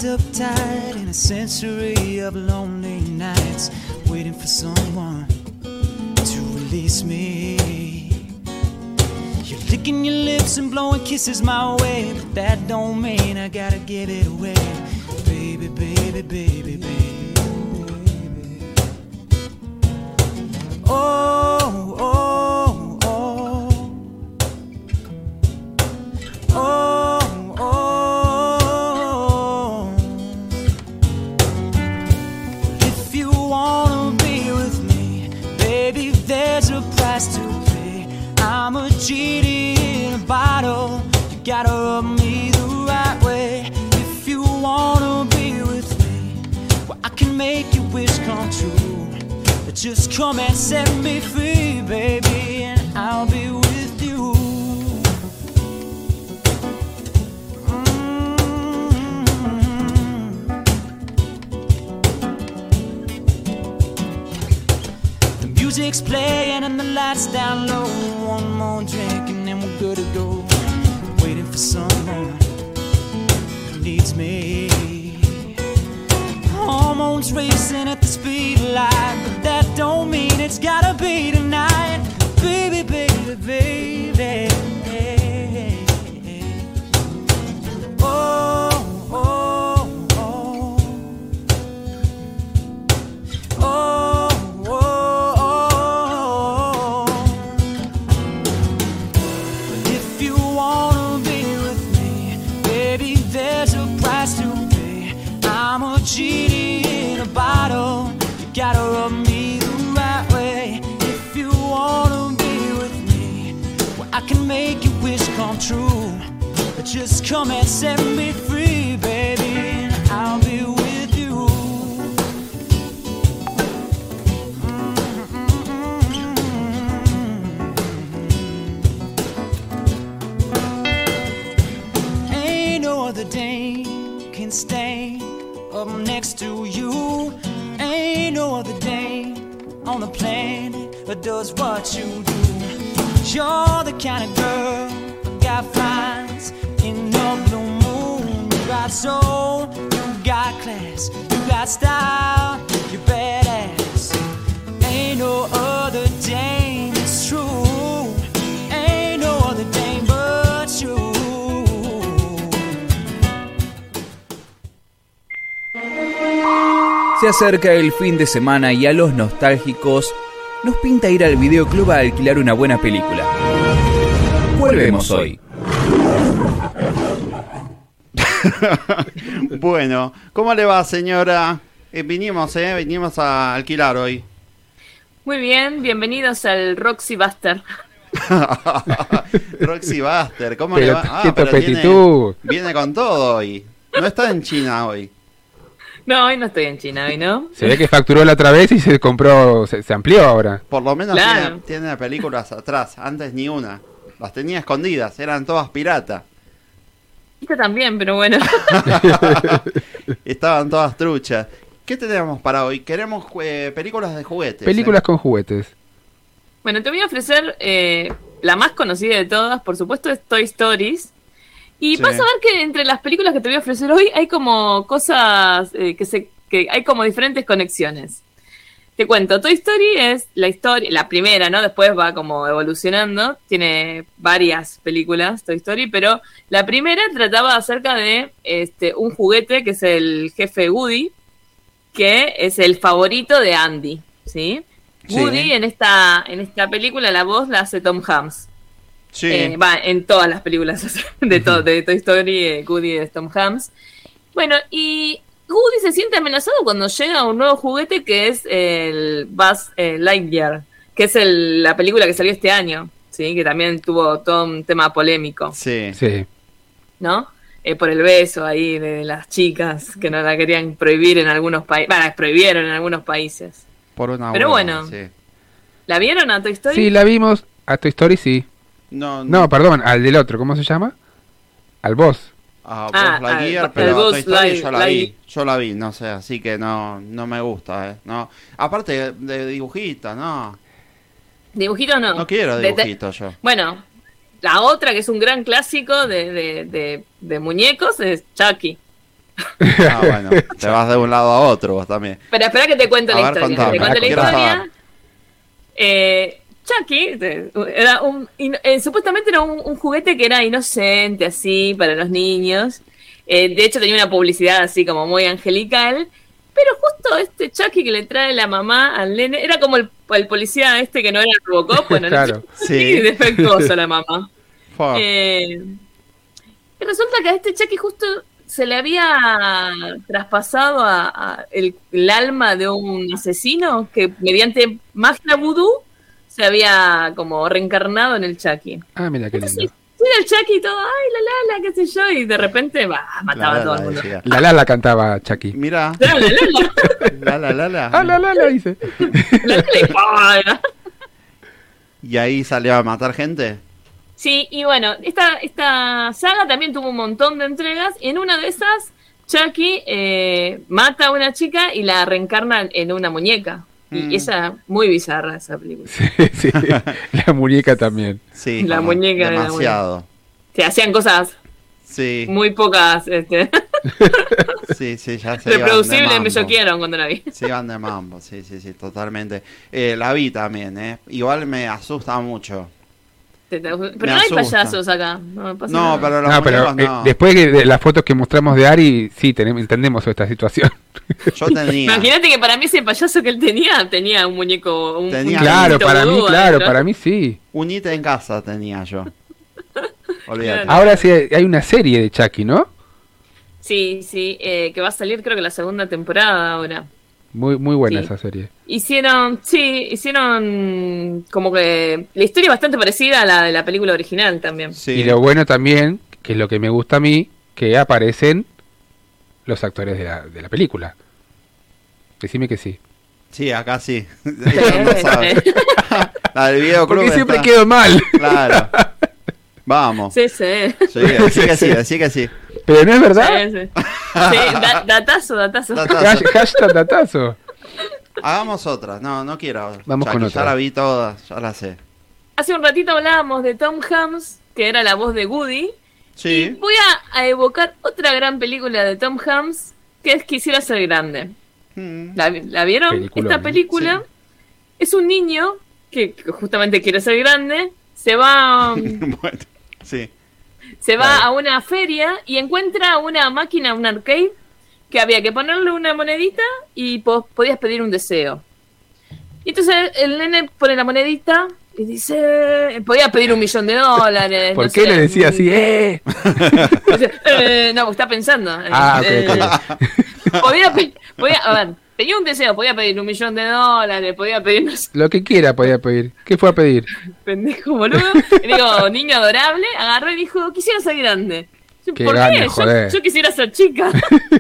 up tight in a century of lonely nights, waiting for someone to release me. You're licking your lips and blowing kisses my way, but that don't mean I gotta give it away, baby, baby, baby, baby. Se acerca el fin de semana y a los nostálgicos nos pinta ir al videoclub a alquilar una buena película. Volvemos hoy. bueno, ¿cómo le va, señora? Eh, vinimos, ¿eh? Vinimos a alquilar hoy. Muy bien, bienvenidos al Roxy Buster. Roxy Buster, ¿cómo Pero le va? Ah, qué pero viene con todo hoy. No está en China hoy. No, hoy no estoy en China, hoy no. Se ve que facturó la otra vez y se compró, se, se amplió ahora. Por lo menos Claro. tiene, tiene películas atrás. Antes ni una. Las tenía escondidas, eran todas piratas. Esta también, pero bueno. Estaban todas truchas. ¿Qué tenemos para hoy? Queremos eh, películas de juguetes. Películas ¿eh? con juguetes. Bueno, te voy a ofrecer eh, la más conocida de todas, por supuesto, es Toy Stories. Y Sí. vas a ver que entre las películas que te voy a ofrecer hoy hay como cosas eh, que se que hay como diferentes conexiones. Te cuento, Toy Story es la historia, la primera, ¿no? Después va como evolucionando, tiene varias películas Toy Story, pero la primera trataba acerca de este un juguete que es el jefe Woody, que es el favorito de Andy, ¿sí? Sí. Woody en esta en esta película la voz la hace Tom Hanks. Sí. Eh, va, en todas las películas de, to- de Toy Story, eh, Woody es Tom Hanks. Bueno, y Woody se siente amenazado cuando llega un nuevo juguete que es el Buzz eh, Lightyear, que es el- la película que salió este año, ¿sí? que también tuvo todo un tema polémico, Sí. Sí. ¿no? Eh, por el beso ahí de las chicas que no la querían prohibir en algunos países, bueno, prohibieron en algunos países. Por una Pero bueno. sí. ¿La vieron a Toy Story? Sí, la vimos. A Toy Story sí. No, No, perdón, al del otro, ¿cómo se llama? Al boss. Ah, Ah, Buzz Lightyear, al- pero Toy Story Light- yo la Light- vi, yo la vi, no sé, así que no, no me gusta, eh, no. Aparte de dibujita, no, ¿Dibujitos no? no quiero De- de- dibujitos yo. Bueno, la otra que es un gran clásico de, de, de- de muñecos es Chucky. Ah, bueno, te vas de un lado a otro vos también. Pero espera que te cuento A la ver, historia. contame, te cuento la historia. saber. Eh, Chucky de- era un, eh, supuestamente era un, un juguete que era inocente, así, para los niños. Eh, de hecho, tenía una publicidad así como muy angelical. Pero justo este Chucky que le trae la mamá al nene, era como el, el policía este que no era Robocop, bueno, Claro. Sí. defectuoso la mamá. Eh, y resulta que a este Chucky justo se le había traspasado a, a el, el alma de un asesino que mediante magia vudú se había como reencarnado en el Chucky. Ah, mira qué Entonces, lindo. era el Chucky y todo, ay, la la la, qué sé yo, y de repente va, mataba La, a todo la, el mundo. decía. La Lala cantaba Chucky. Mira, La, la, la, la, la la la la. Ah, la Lala dice. la, la. Y ahí salió a matar gente. Sí, y bueno, esta, esta saga también tuvo un montón de entregas. Y en una de esas, Chucky eh, mata a una chica y la reencarna en una muñeca. Mm. Y esa, muy bizarra esa película. Sí, la muñeca también. Sí, La como muñeca de la demasiado. Se hacían cosas Sí, muy pocas este, sí, sí, ya se reproducibles, me mambo. choquearon cuando la vi. Se iban de mambo, sí, sí, sí, totalmente. Eh, la vi también, ¿eh? Igual me asusta mucho. Pero Me no hay payasos acá. No, me pasa No, nada. pero los No, pero muñecos eh, no. después de las fotos que mostramos de Ari, sí, tenemos, entendemos esta situación. Yo tenía. Imagínate que para mí ese payaso que él tenía, tenía un muñeco. Un, Tenía- un claro, para mí, claro, para mí sí. Unite en casa tenía yo. Olvídate. Ahora sí hay una serie de Chucky, ¿no? Sí, sí, eh, que va a salir creo que la segunda temporada ahora. Muy, muy buena Sí. esa serie. Hicieron, sí, hicieron como que la historia es bastante parecida a la de la película original también. Sí. Y lo bueno también, que es lo que me gusta a mí, que aparecen los actores de la, de la película. Decime que sí. Sí, acá sí. La del video Porque siempre está- quedo mal. Claro. Vamos. Sí, sí. Sí, decí que sí, decí que sí. Pero no es verdad. Sí, sí. Sí, da- datazo, datazo. Datazo. Hash- Hashtag datazo. Hagamos otra. No, no quiero. Vamos con otra. Ya la vi toda, ya la sé. Hace un ratito hablábamos de Tom Hanks, que era la voz de Woody. Sí. Voy a, a evocar otra gran película de Tom Hanks, que es Quisiera ser grande. Mm. ¿La, la vieron? Peliculón, Esta película es un niño que, que justamente quiere ser grande, se va, bueno, sí. Se va Claro. a una feria y encuentra una máquina, un arcade, que había que ponerle una monedita y po- podías pedir un deseo. Y entonces el nene pone la monedita y dice, podía pedir un millón de dólares. ¿Por no qué sé, le decía así? ¡Eh! Dice, eh, no, está pensando. Ah, Eh, podía, podía, a ver, tenía un deseo, podía pedir un millón de dólares, podía pedir, no sé, Lo que quiera podía pedir. ¿Qué fue a pedir? pendejo boludo. Y digo, niño adorable, agarró y dijo, quisiera ser grande. Yo, ¿Por gana, qué? Yo, joder. yo quisiera ser chica.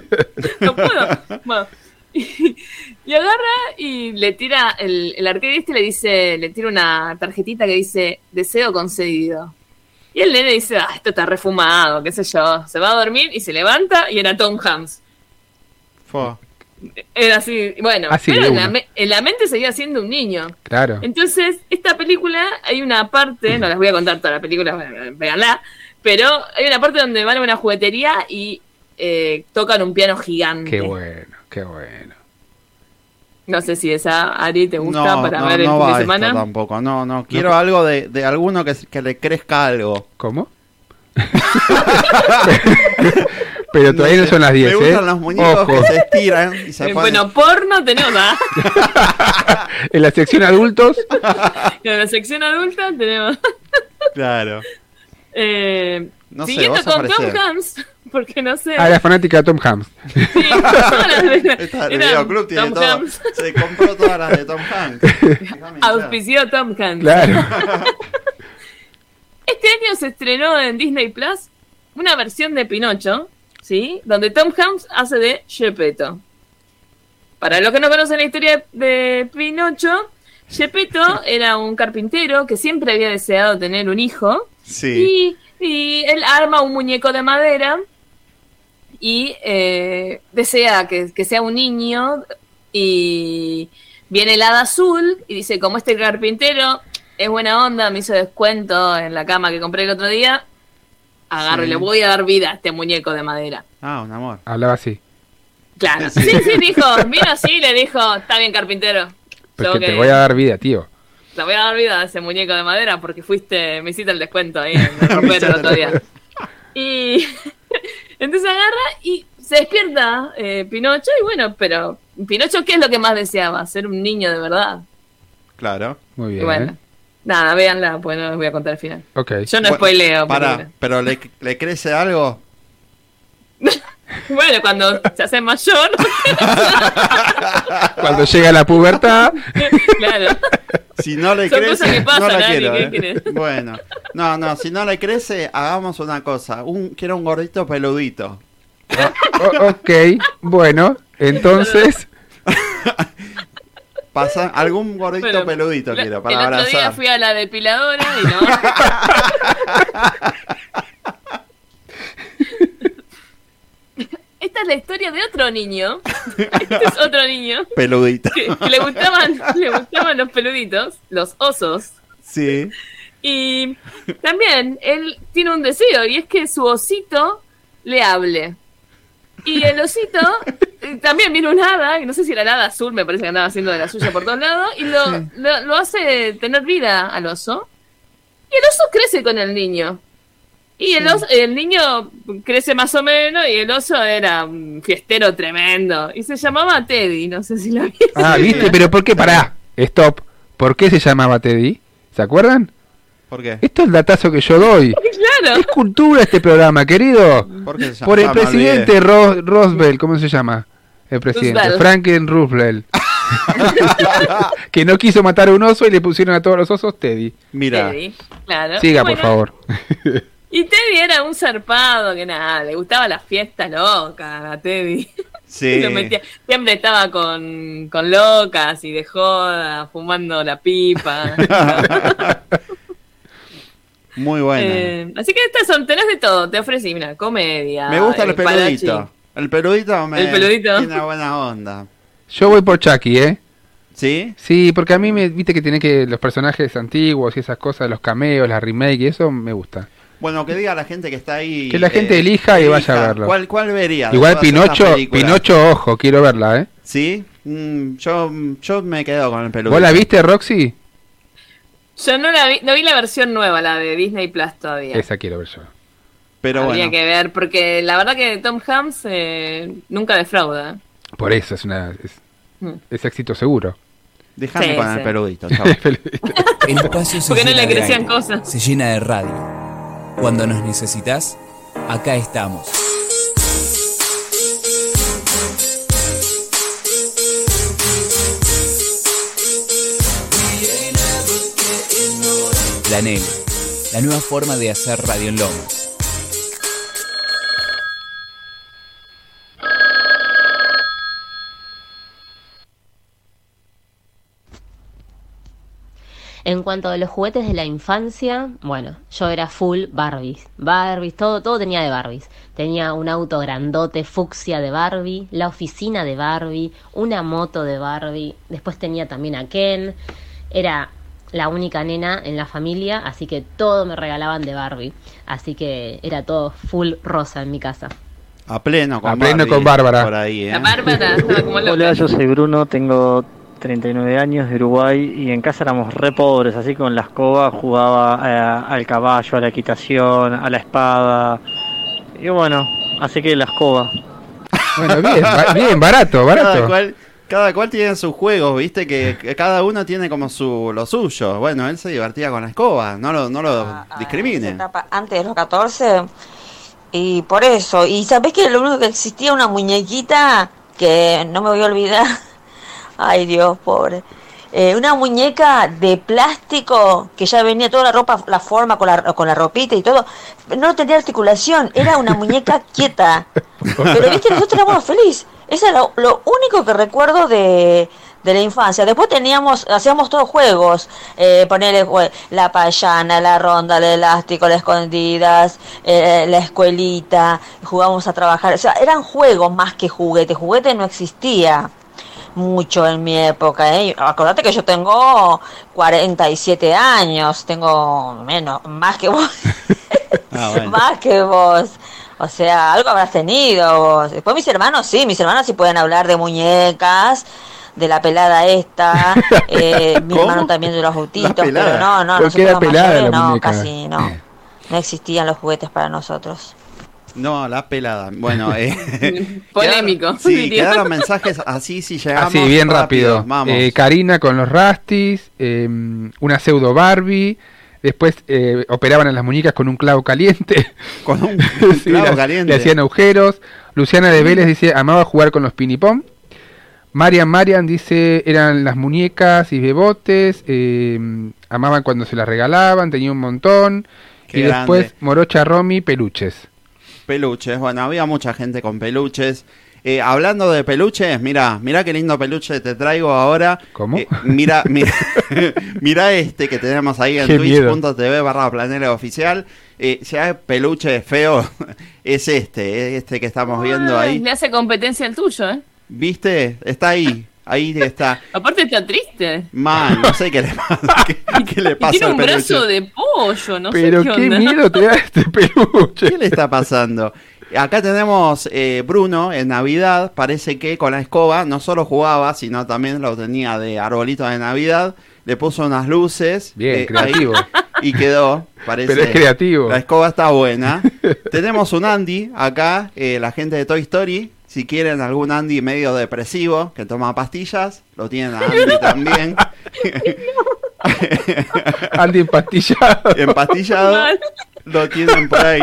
no puedo. Bueno, y, y agarra y le tira, el, el arcade este le dice, le tira una tarjetita que dice, deseo concedido. Y el nene dice, ah, esto está refumado, qué sé yo. Se va a dormir y se levanta y era Tom Hanks. Fue. Era así, bueno, Así pero en la, una. me- en la mente seguía siendo un niño. Claro. Entonces, esta película, hay una parte, no les voy a contar toda la película, véanla, Pero hay una parte donde van a una juguetería y eh, tocan un piano gigante. Qué bueno, qué bueno. No sé si esa Ari te gusta No, para no, ver el no fin va de esto semana. tampoco. No, no. Quiero algo de, de alguno que, que le crezca algo. ¿Cómo? Pero todavía no son las 10, Me ¿eh? gustan los muñecos Ojo. que se estiran y se ponen... bueno, porno tenemos ¿ah? En la sección adultos, En la sección adulta tenemos. Claro. Eh, No siguiendo con Tom. Hanks, porque no sé. a la fanática de Tom Hanks. todas las de- Esta el eran videoclub tiene Tom todo. Hanks. Se compró todas las de Tom Hanks. Auspició Tom Hanks. Claro. Este año se estrenó en Disney Plus una versión de Pinocho, ¿sí? Donde Tom Hanks hace de Gepetto. Para los que no conocen la historia de Pinocho, Gepetto era un carpintero que siempre había deseado tener un hijo. Sí. Y, y él arma un muñeco de madera y eh, desea que, que sea un niño y viene el hada azul y dice, como este carpintero es buena onda, me hizo descuento en la cama que compré el otro día, agarro y le voy a dar vida a este muñeco de madera. Ah, un amor. Hablaba así. Claro, Sí, sí, dijo, vino así y le dijo, está bien carpintero. Pues te voy a dar vida, tío. Te voy a dar vida a ese muñeco de madera porque fuiste, me hiciste el descuento ahí en el ropero el otro día. Y entonces agarra y se despierta eh, Pinocho y bueno, pero Pinocho, ¿qué es lo que más deseaba? Ser un niño de verdad. Claro. Muy Y bien. bueno, nada, véanla, pues no les voy a contar el final. Ok. Yo no Bueno, spoileo. Pará, porque- pero le, le crece algo. Bueno, cuando se hace mayor, Cuando llega la pubertad, claro. Si no le Son crece, pasan, no la quiero. ¿qué ¿eh? Bueno, no, no, si no le crece, hagamos una cosa. Un, quiero un gordito peludito. o- ok, bueno, entonces, Pasa algún gordito peludito quiero el para otro día abrazar. fui a la depiladora y no. Esta es la historia de otro niño. Este es otro niño Peludito. que, que le gustaban, le gustaban los peluditos, los osos. Sí. Y también él tiene un deseo y es que su osito le hable. Y el osito eh, también viene un hada, y no sé si era el hada azul, me parece que andaba haciendo de la suya por todos lados, y lo, lo, lo hace tener vida al oso. Y el oso crece con el niño. Y el, oso- el niño crece más o menos, y el oso era un fiestero tremendo. Y se llamaba Teddy, no sé si lo viste. ah, ¿viste? Pero ¿por qué? Pará, stop. ¿Por qué se llamaba Teddy? ¿Se acuerdan? ¿Por qué? Esto es el datazo que yo doy. Claro. Es cultura este programa, querido. ¿Por qué se llama? Por el Ah, presidente Ro- Roosevelt, ¿cómo se llama? El presidente, Roosevelt. Franklin Roosevelt. que no quiso matar a un oso y le pusieron a todos los osos Teddy. Mira. Teddy, claro. Siga, Bueno, por favor. Y Teddy era un zarpado que nada, le gustaba las fiestas locas a Teddy. Sí. Lo metía- siempre estaba con, con locas y de joda, fumando la pipa. Muy bueno. Eh, así que estas son, tenés de todo, te ofrecí una comedia. me gusta el eh, peludito. El peludito me El peludito. tiene buena onda. Yo voy por Chucky, ¿eh? ¿Sí? Sí, porque a mí me viste que tiene que los personajes antiguos y esas cosas, los cameos, las remake y eso me gusta. Bueno, que diga la gente que está ahí. Que la gente eh, elija y vaya a verlo. ¿Cuál, cuál vería? Igual Pinocho? Pinocho, ojo, quiero verla, ¿eh? ¿Sí? Mm, yo, yo me quedo con el peludito. ¿Vos la viste, Roxy? Yo no la vi, no vi la versión nueva, la de Disney Plus todavía. Esa quiero ver yo. Pero Habría bueno. que ver, porque la verdad que Tom Hanks eh, nunca defrauda. Por eso es una es, Mm. es éxito seguro. Déjame Sí, con sí. el peludito, chao. El espacio se Porque no llena le de crecían cosas. Se llena de radio. Cuando nos necesitas, acá estamos. Planel, la nueva forma de hacer radio en. En cuanto a los juguetes de la infancia, bueno, yo era full Barbies. Barbies, todo, todo tenía de Barbies. Tenía un auto grandote fucsia de Barbie, la oficina de Barbie, una moto de Barbie. Después tenía también a Ken. Era la única nena en la familia, así que todo me regalaban de Barbie. Así que era todo full rosa en mi casa. A pleno con A pleno Barbie, con Bárbara. Por ahí, ¿eh? La Bárbara como. Hola, yo soy Bruno, tengo 39 años de Uruguay y en casa éramos re pobres, así con la escoba jugaba eh, al caballo, a la equitación, a la espada. Y bueno, así que la escoba. Bueno, bien, bien, barato, Cada barato. Cada cual tiene sus juegos, viste, que, que cada uno tiene como su lo suyo. Bueno, él se divertía con la escoba, no lo, no lo discrimine. etapa antes de los 14 y por eso. Y sabés que lo único que existía una muñequita que no me voy a olvidar. Ay Dios pobre. Eh, una muñeca de plástico que ya venía toda la ropa la forma con la, con la ropita y todo. No tenía articulación era una muñeca quieta. Pero viste nosotros éramos felices eso es lo, lo único que recuerdo de de la infancia. Después teníamos, hacíamos todos juegos, eh, ponerle la payana, la ronda, el elástico, las escondidas, eh, la escuelita, jugábamos a trabajar. O sea, eran juegos más que juguetes. Juguete no existía mucho en mi época. ¿eh? Acordate que yo tengo 47 años, tengo menos, más que vos. más que vos. O sea, algo habrás tenido vos. Después mis hermanos, sí, mis hermanos sí pueden hablar de muñecas, de la pelada esta, eh, mi hermano también de los autitos, pero no, no, ¿Por qué nosotros era pelada mayores la no, muñeca? casi no. No existían los juguetes para nosotros. No, la pelada. Bueno, eh, Polémico, quedaron- sí, diría. quedaron mensajes así si llegamos. Así, bien rápido. Vamos. Eh, Karina con los Rastis, eh, una pseudo Barbie. Después eh, operaban a las muñecas con un clavo caliente. Con un clavo la- caliente. Le hacían agujeros. Luciana de Vélez dice, amaba jugar con los pinipom. Marian Marian dice, eran las muñecas y bebotes. eh, amaban cuando se las regalaban, tenía un montón. Qué y después. Morocha Romy, peluches. Peluches, bueno, había mucha gente con peluches. Eh, hablando de peluches, mira, mira qué lindo peluche te traigo ahora. ¿Cómo? Eh, mira, mira, mira este que tenemos ahí en twitch.tv barra planera oficial. Eh, si hay peluche feo, es este, este que estamos viendo ahí. Le hace competencia al tuyo, ¿eh? ¿Viste? Está ahí, ahí está. Aparte está triste. Man, no sé qué le pasa, qué, qué le Y pasa tiene un peluche. brazo de pollo, no Pero sé qué, qué onda. miedo te da este peluche. ¿Qué le está pasando? Acá tenemos eh, Bruno en Navidad. Parece que con la escoba no solo jugaba, sino también lo tenía de arbolito de Navidad. Le puso unas luces. Bien, eh, creativo. ahí, y quedó. Parece, Pero es creativo. La escoba está buena. tenemos un Andy acá, eh, la gente de Toy Story. Si quieren algún Andy medio depresivo que toma pastillas, lo tienen a Andy también. Andy empastillado. Empastillado. Lo tienen por ahí.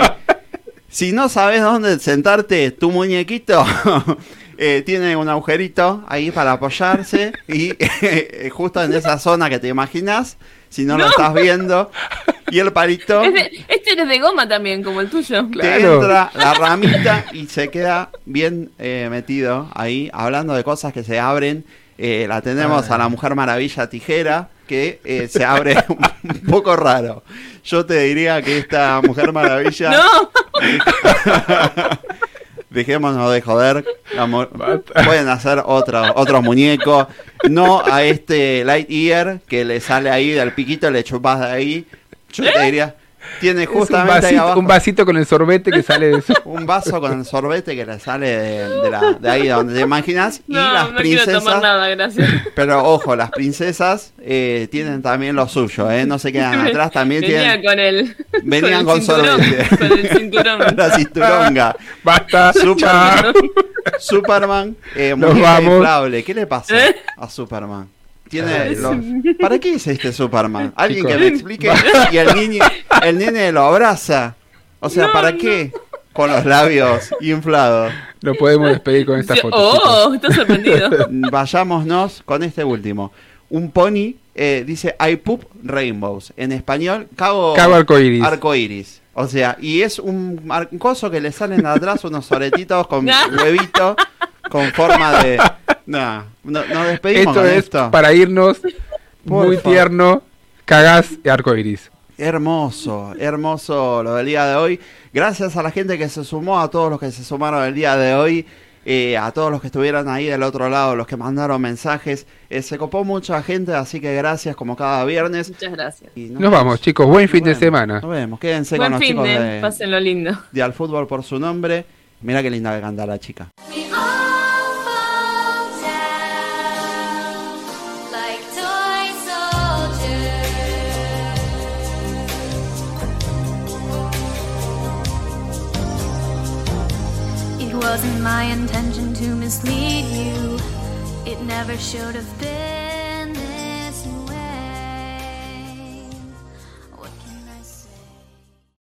Si no sabes dónde sentarte tu muñequito, eh, tiene un agujerito ahí para apoyarse y eh, justo en esa zona que te imaginas, si no, lo estás viendo, y el palito Es de- este es de goma también, como el tuyo. te entra la ramita y se queda bien eh, metido ahí, hablando de cosas que se abren. eh, la tenemos a la Mujer Maravilla Tijera, que eh, se abre un poco raro. Yo te diría que esta Mujer Maravilla... ¡No! Dejémonos de joder. mu- Pueden hacer otro, otro muñeco. No a este Lightyear que le sale ahí del piquito, le chupas de ahí. Yo te diría, tiene Es un justamente ahí vasito, abajo un vasito con el sorbete que sale de eso. un vaso con el sorbete que le sale de, de la- de ahí donde te imaginas. y No, las no quiero tomar princesas. nada, gracias. Pero ojo, las princesas eh, tienen también lo suyo, ¿eh? No se quedan atrás, también Venía tienen. con el. Venían con, con el cinturón, sorbete. Con el cinturón. la cinturonga. Basta. Superman. Superman, eh, Nos muñeca vamos. inflable. ¿Qué le pasa ¿Eh? a Superman? Tiene los- ¿Para qué es este Superman? Alguien Chicos. que me explique. Y el niño, el nene lo abraza. O sea, ¿para qué? Con los labios inflados. Lo podemos despedir con esta foto. Oh, está sorprendido. Vayámonos con este último. Un pony eh, dice I poop rainbows. En español, cago, Cago arcoíris. arcoíris. O sea, y es un ar- un coso que le salen de atrás unos oretitos con huevito con forma de. Nah, no, nos despedimos Esto con es esto. para irnos Por muy favor. tierno. Cagás arcoiris. Hermoso, hermoso lo del día de hoy. Gracias a la gente que se sumó, a todos los que se sumaron el día de hoy. Eh, a todos los que estuvieron ahí del otro lado, los que mandaron mensajes. Eh, se copó mucha gente, así que gracias como cada viernes. Muchas gracias. Y Nos vamos, chicos. Buen fin de semana. Nos vemos, quédense Buen con los fin chicos de, de, pásenlo lindo. de Al Fútbol por su nombre. Mira qué linda que canta la chica. Wasn't my intention to mislead you. It never should have been.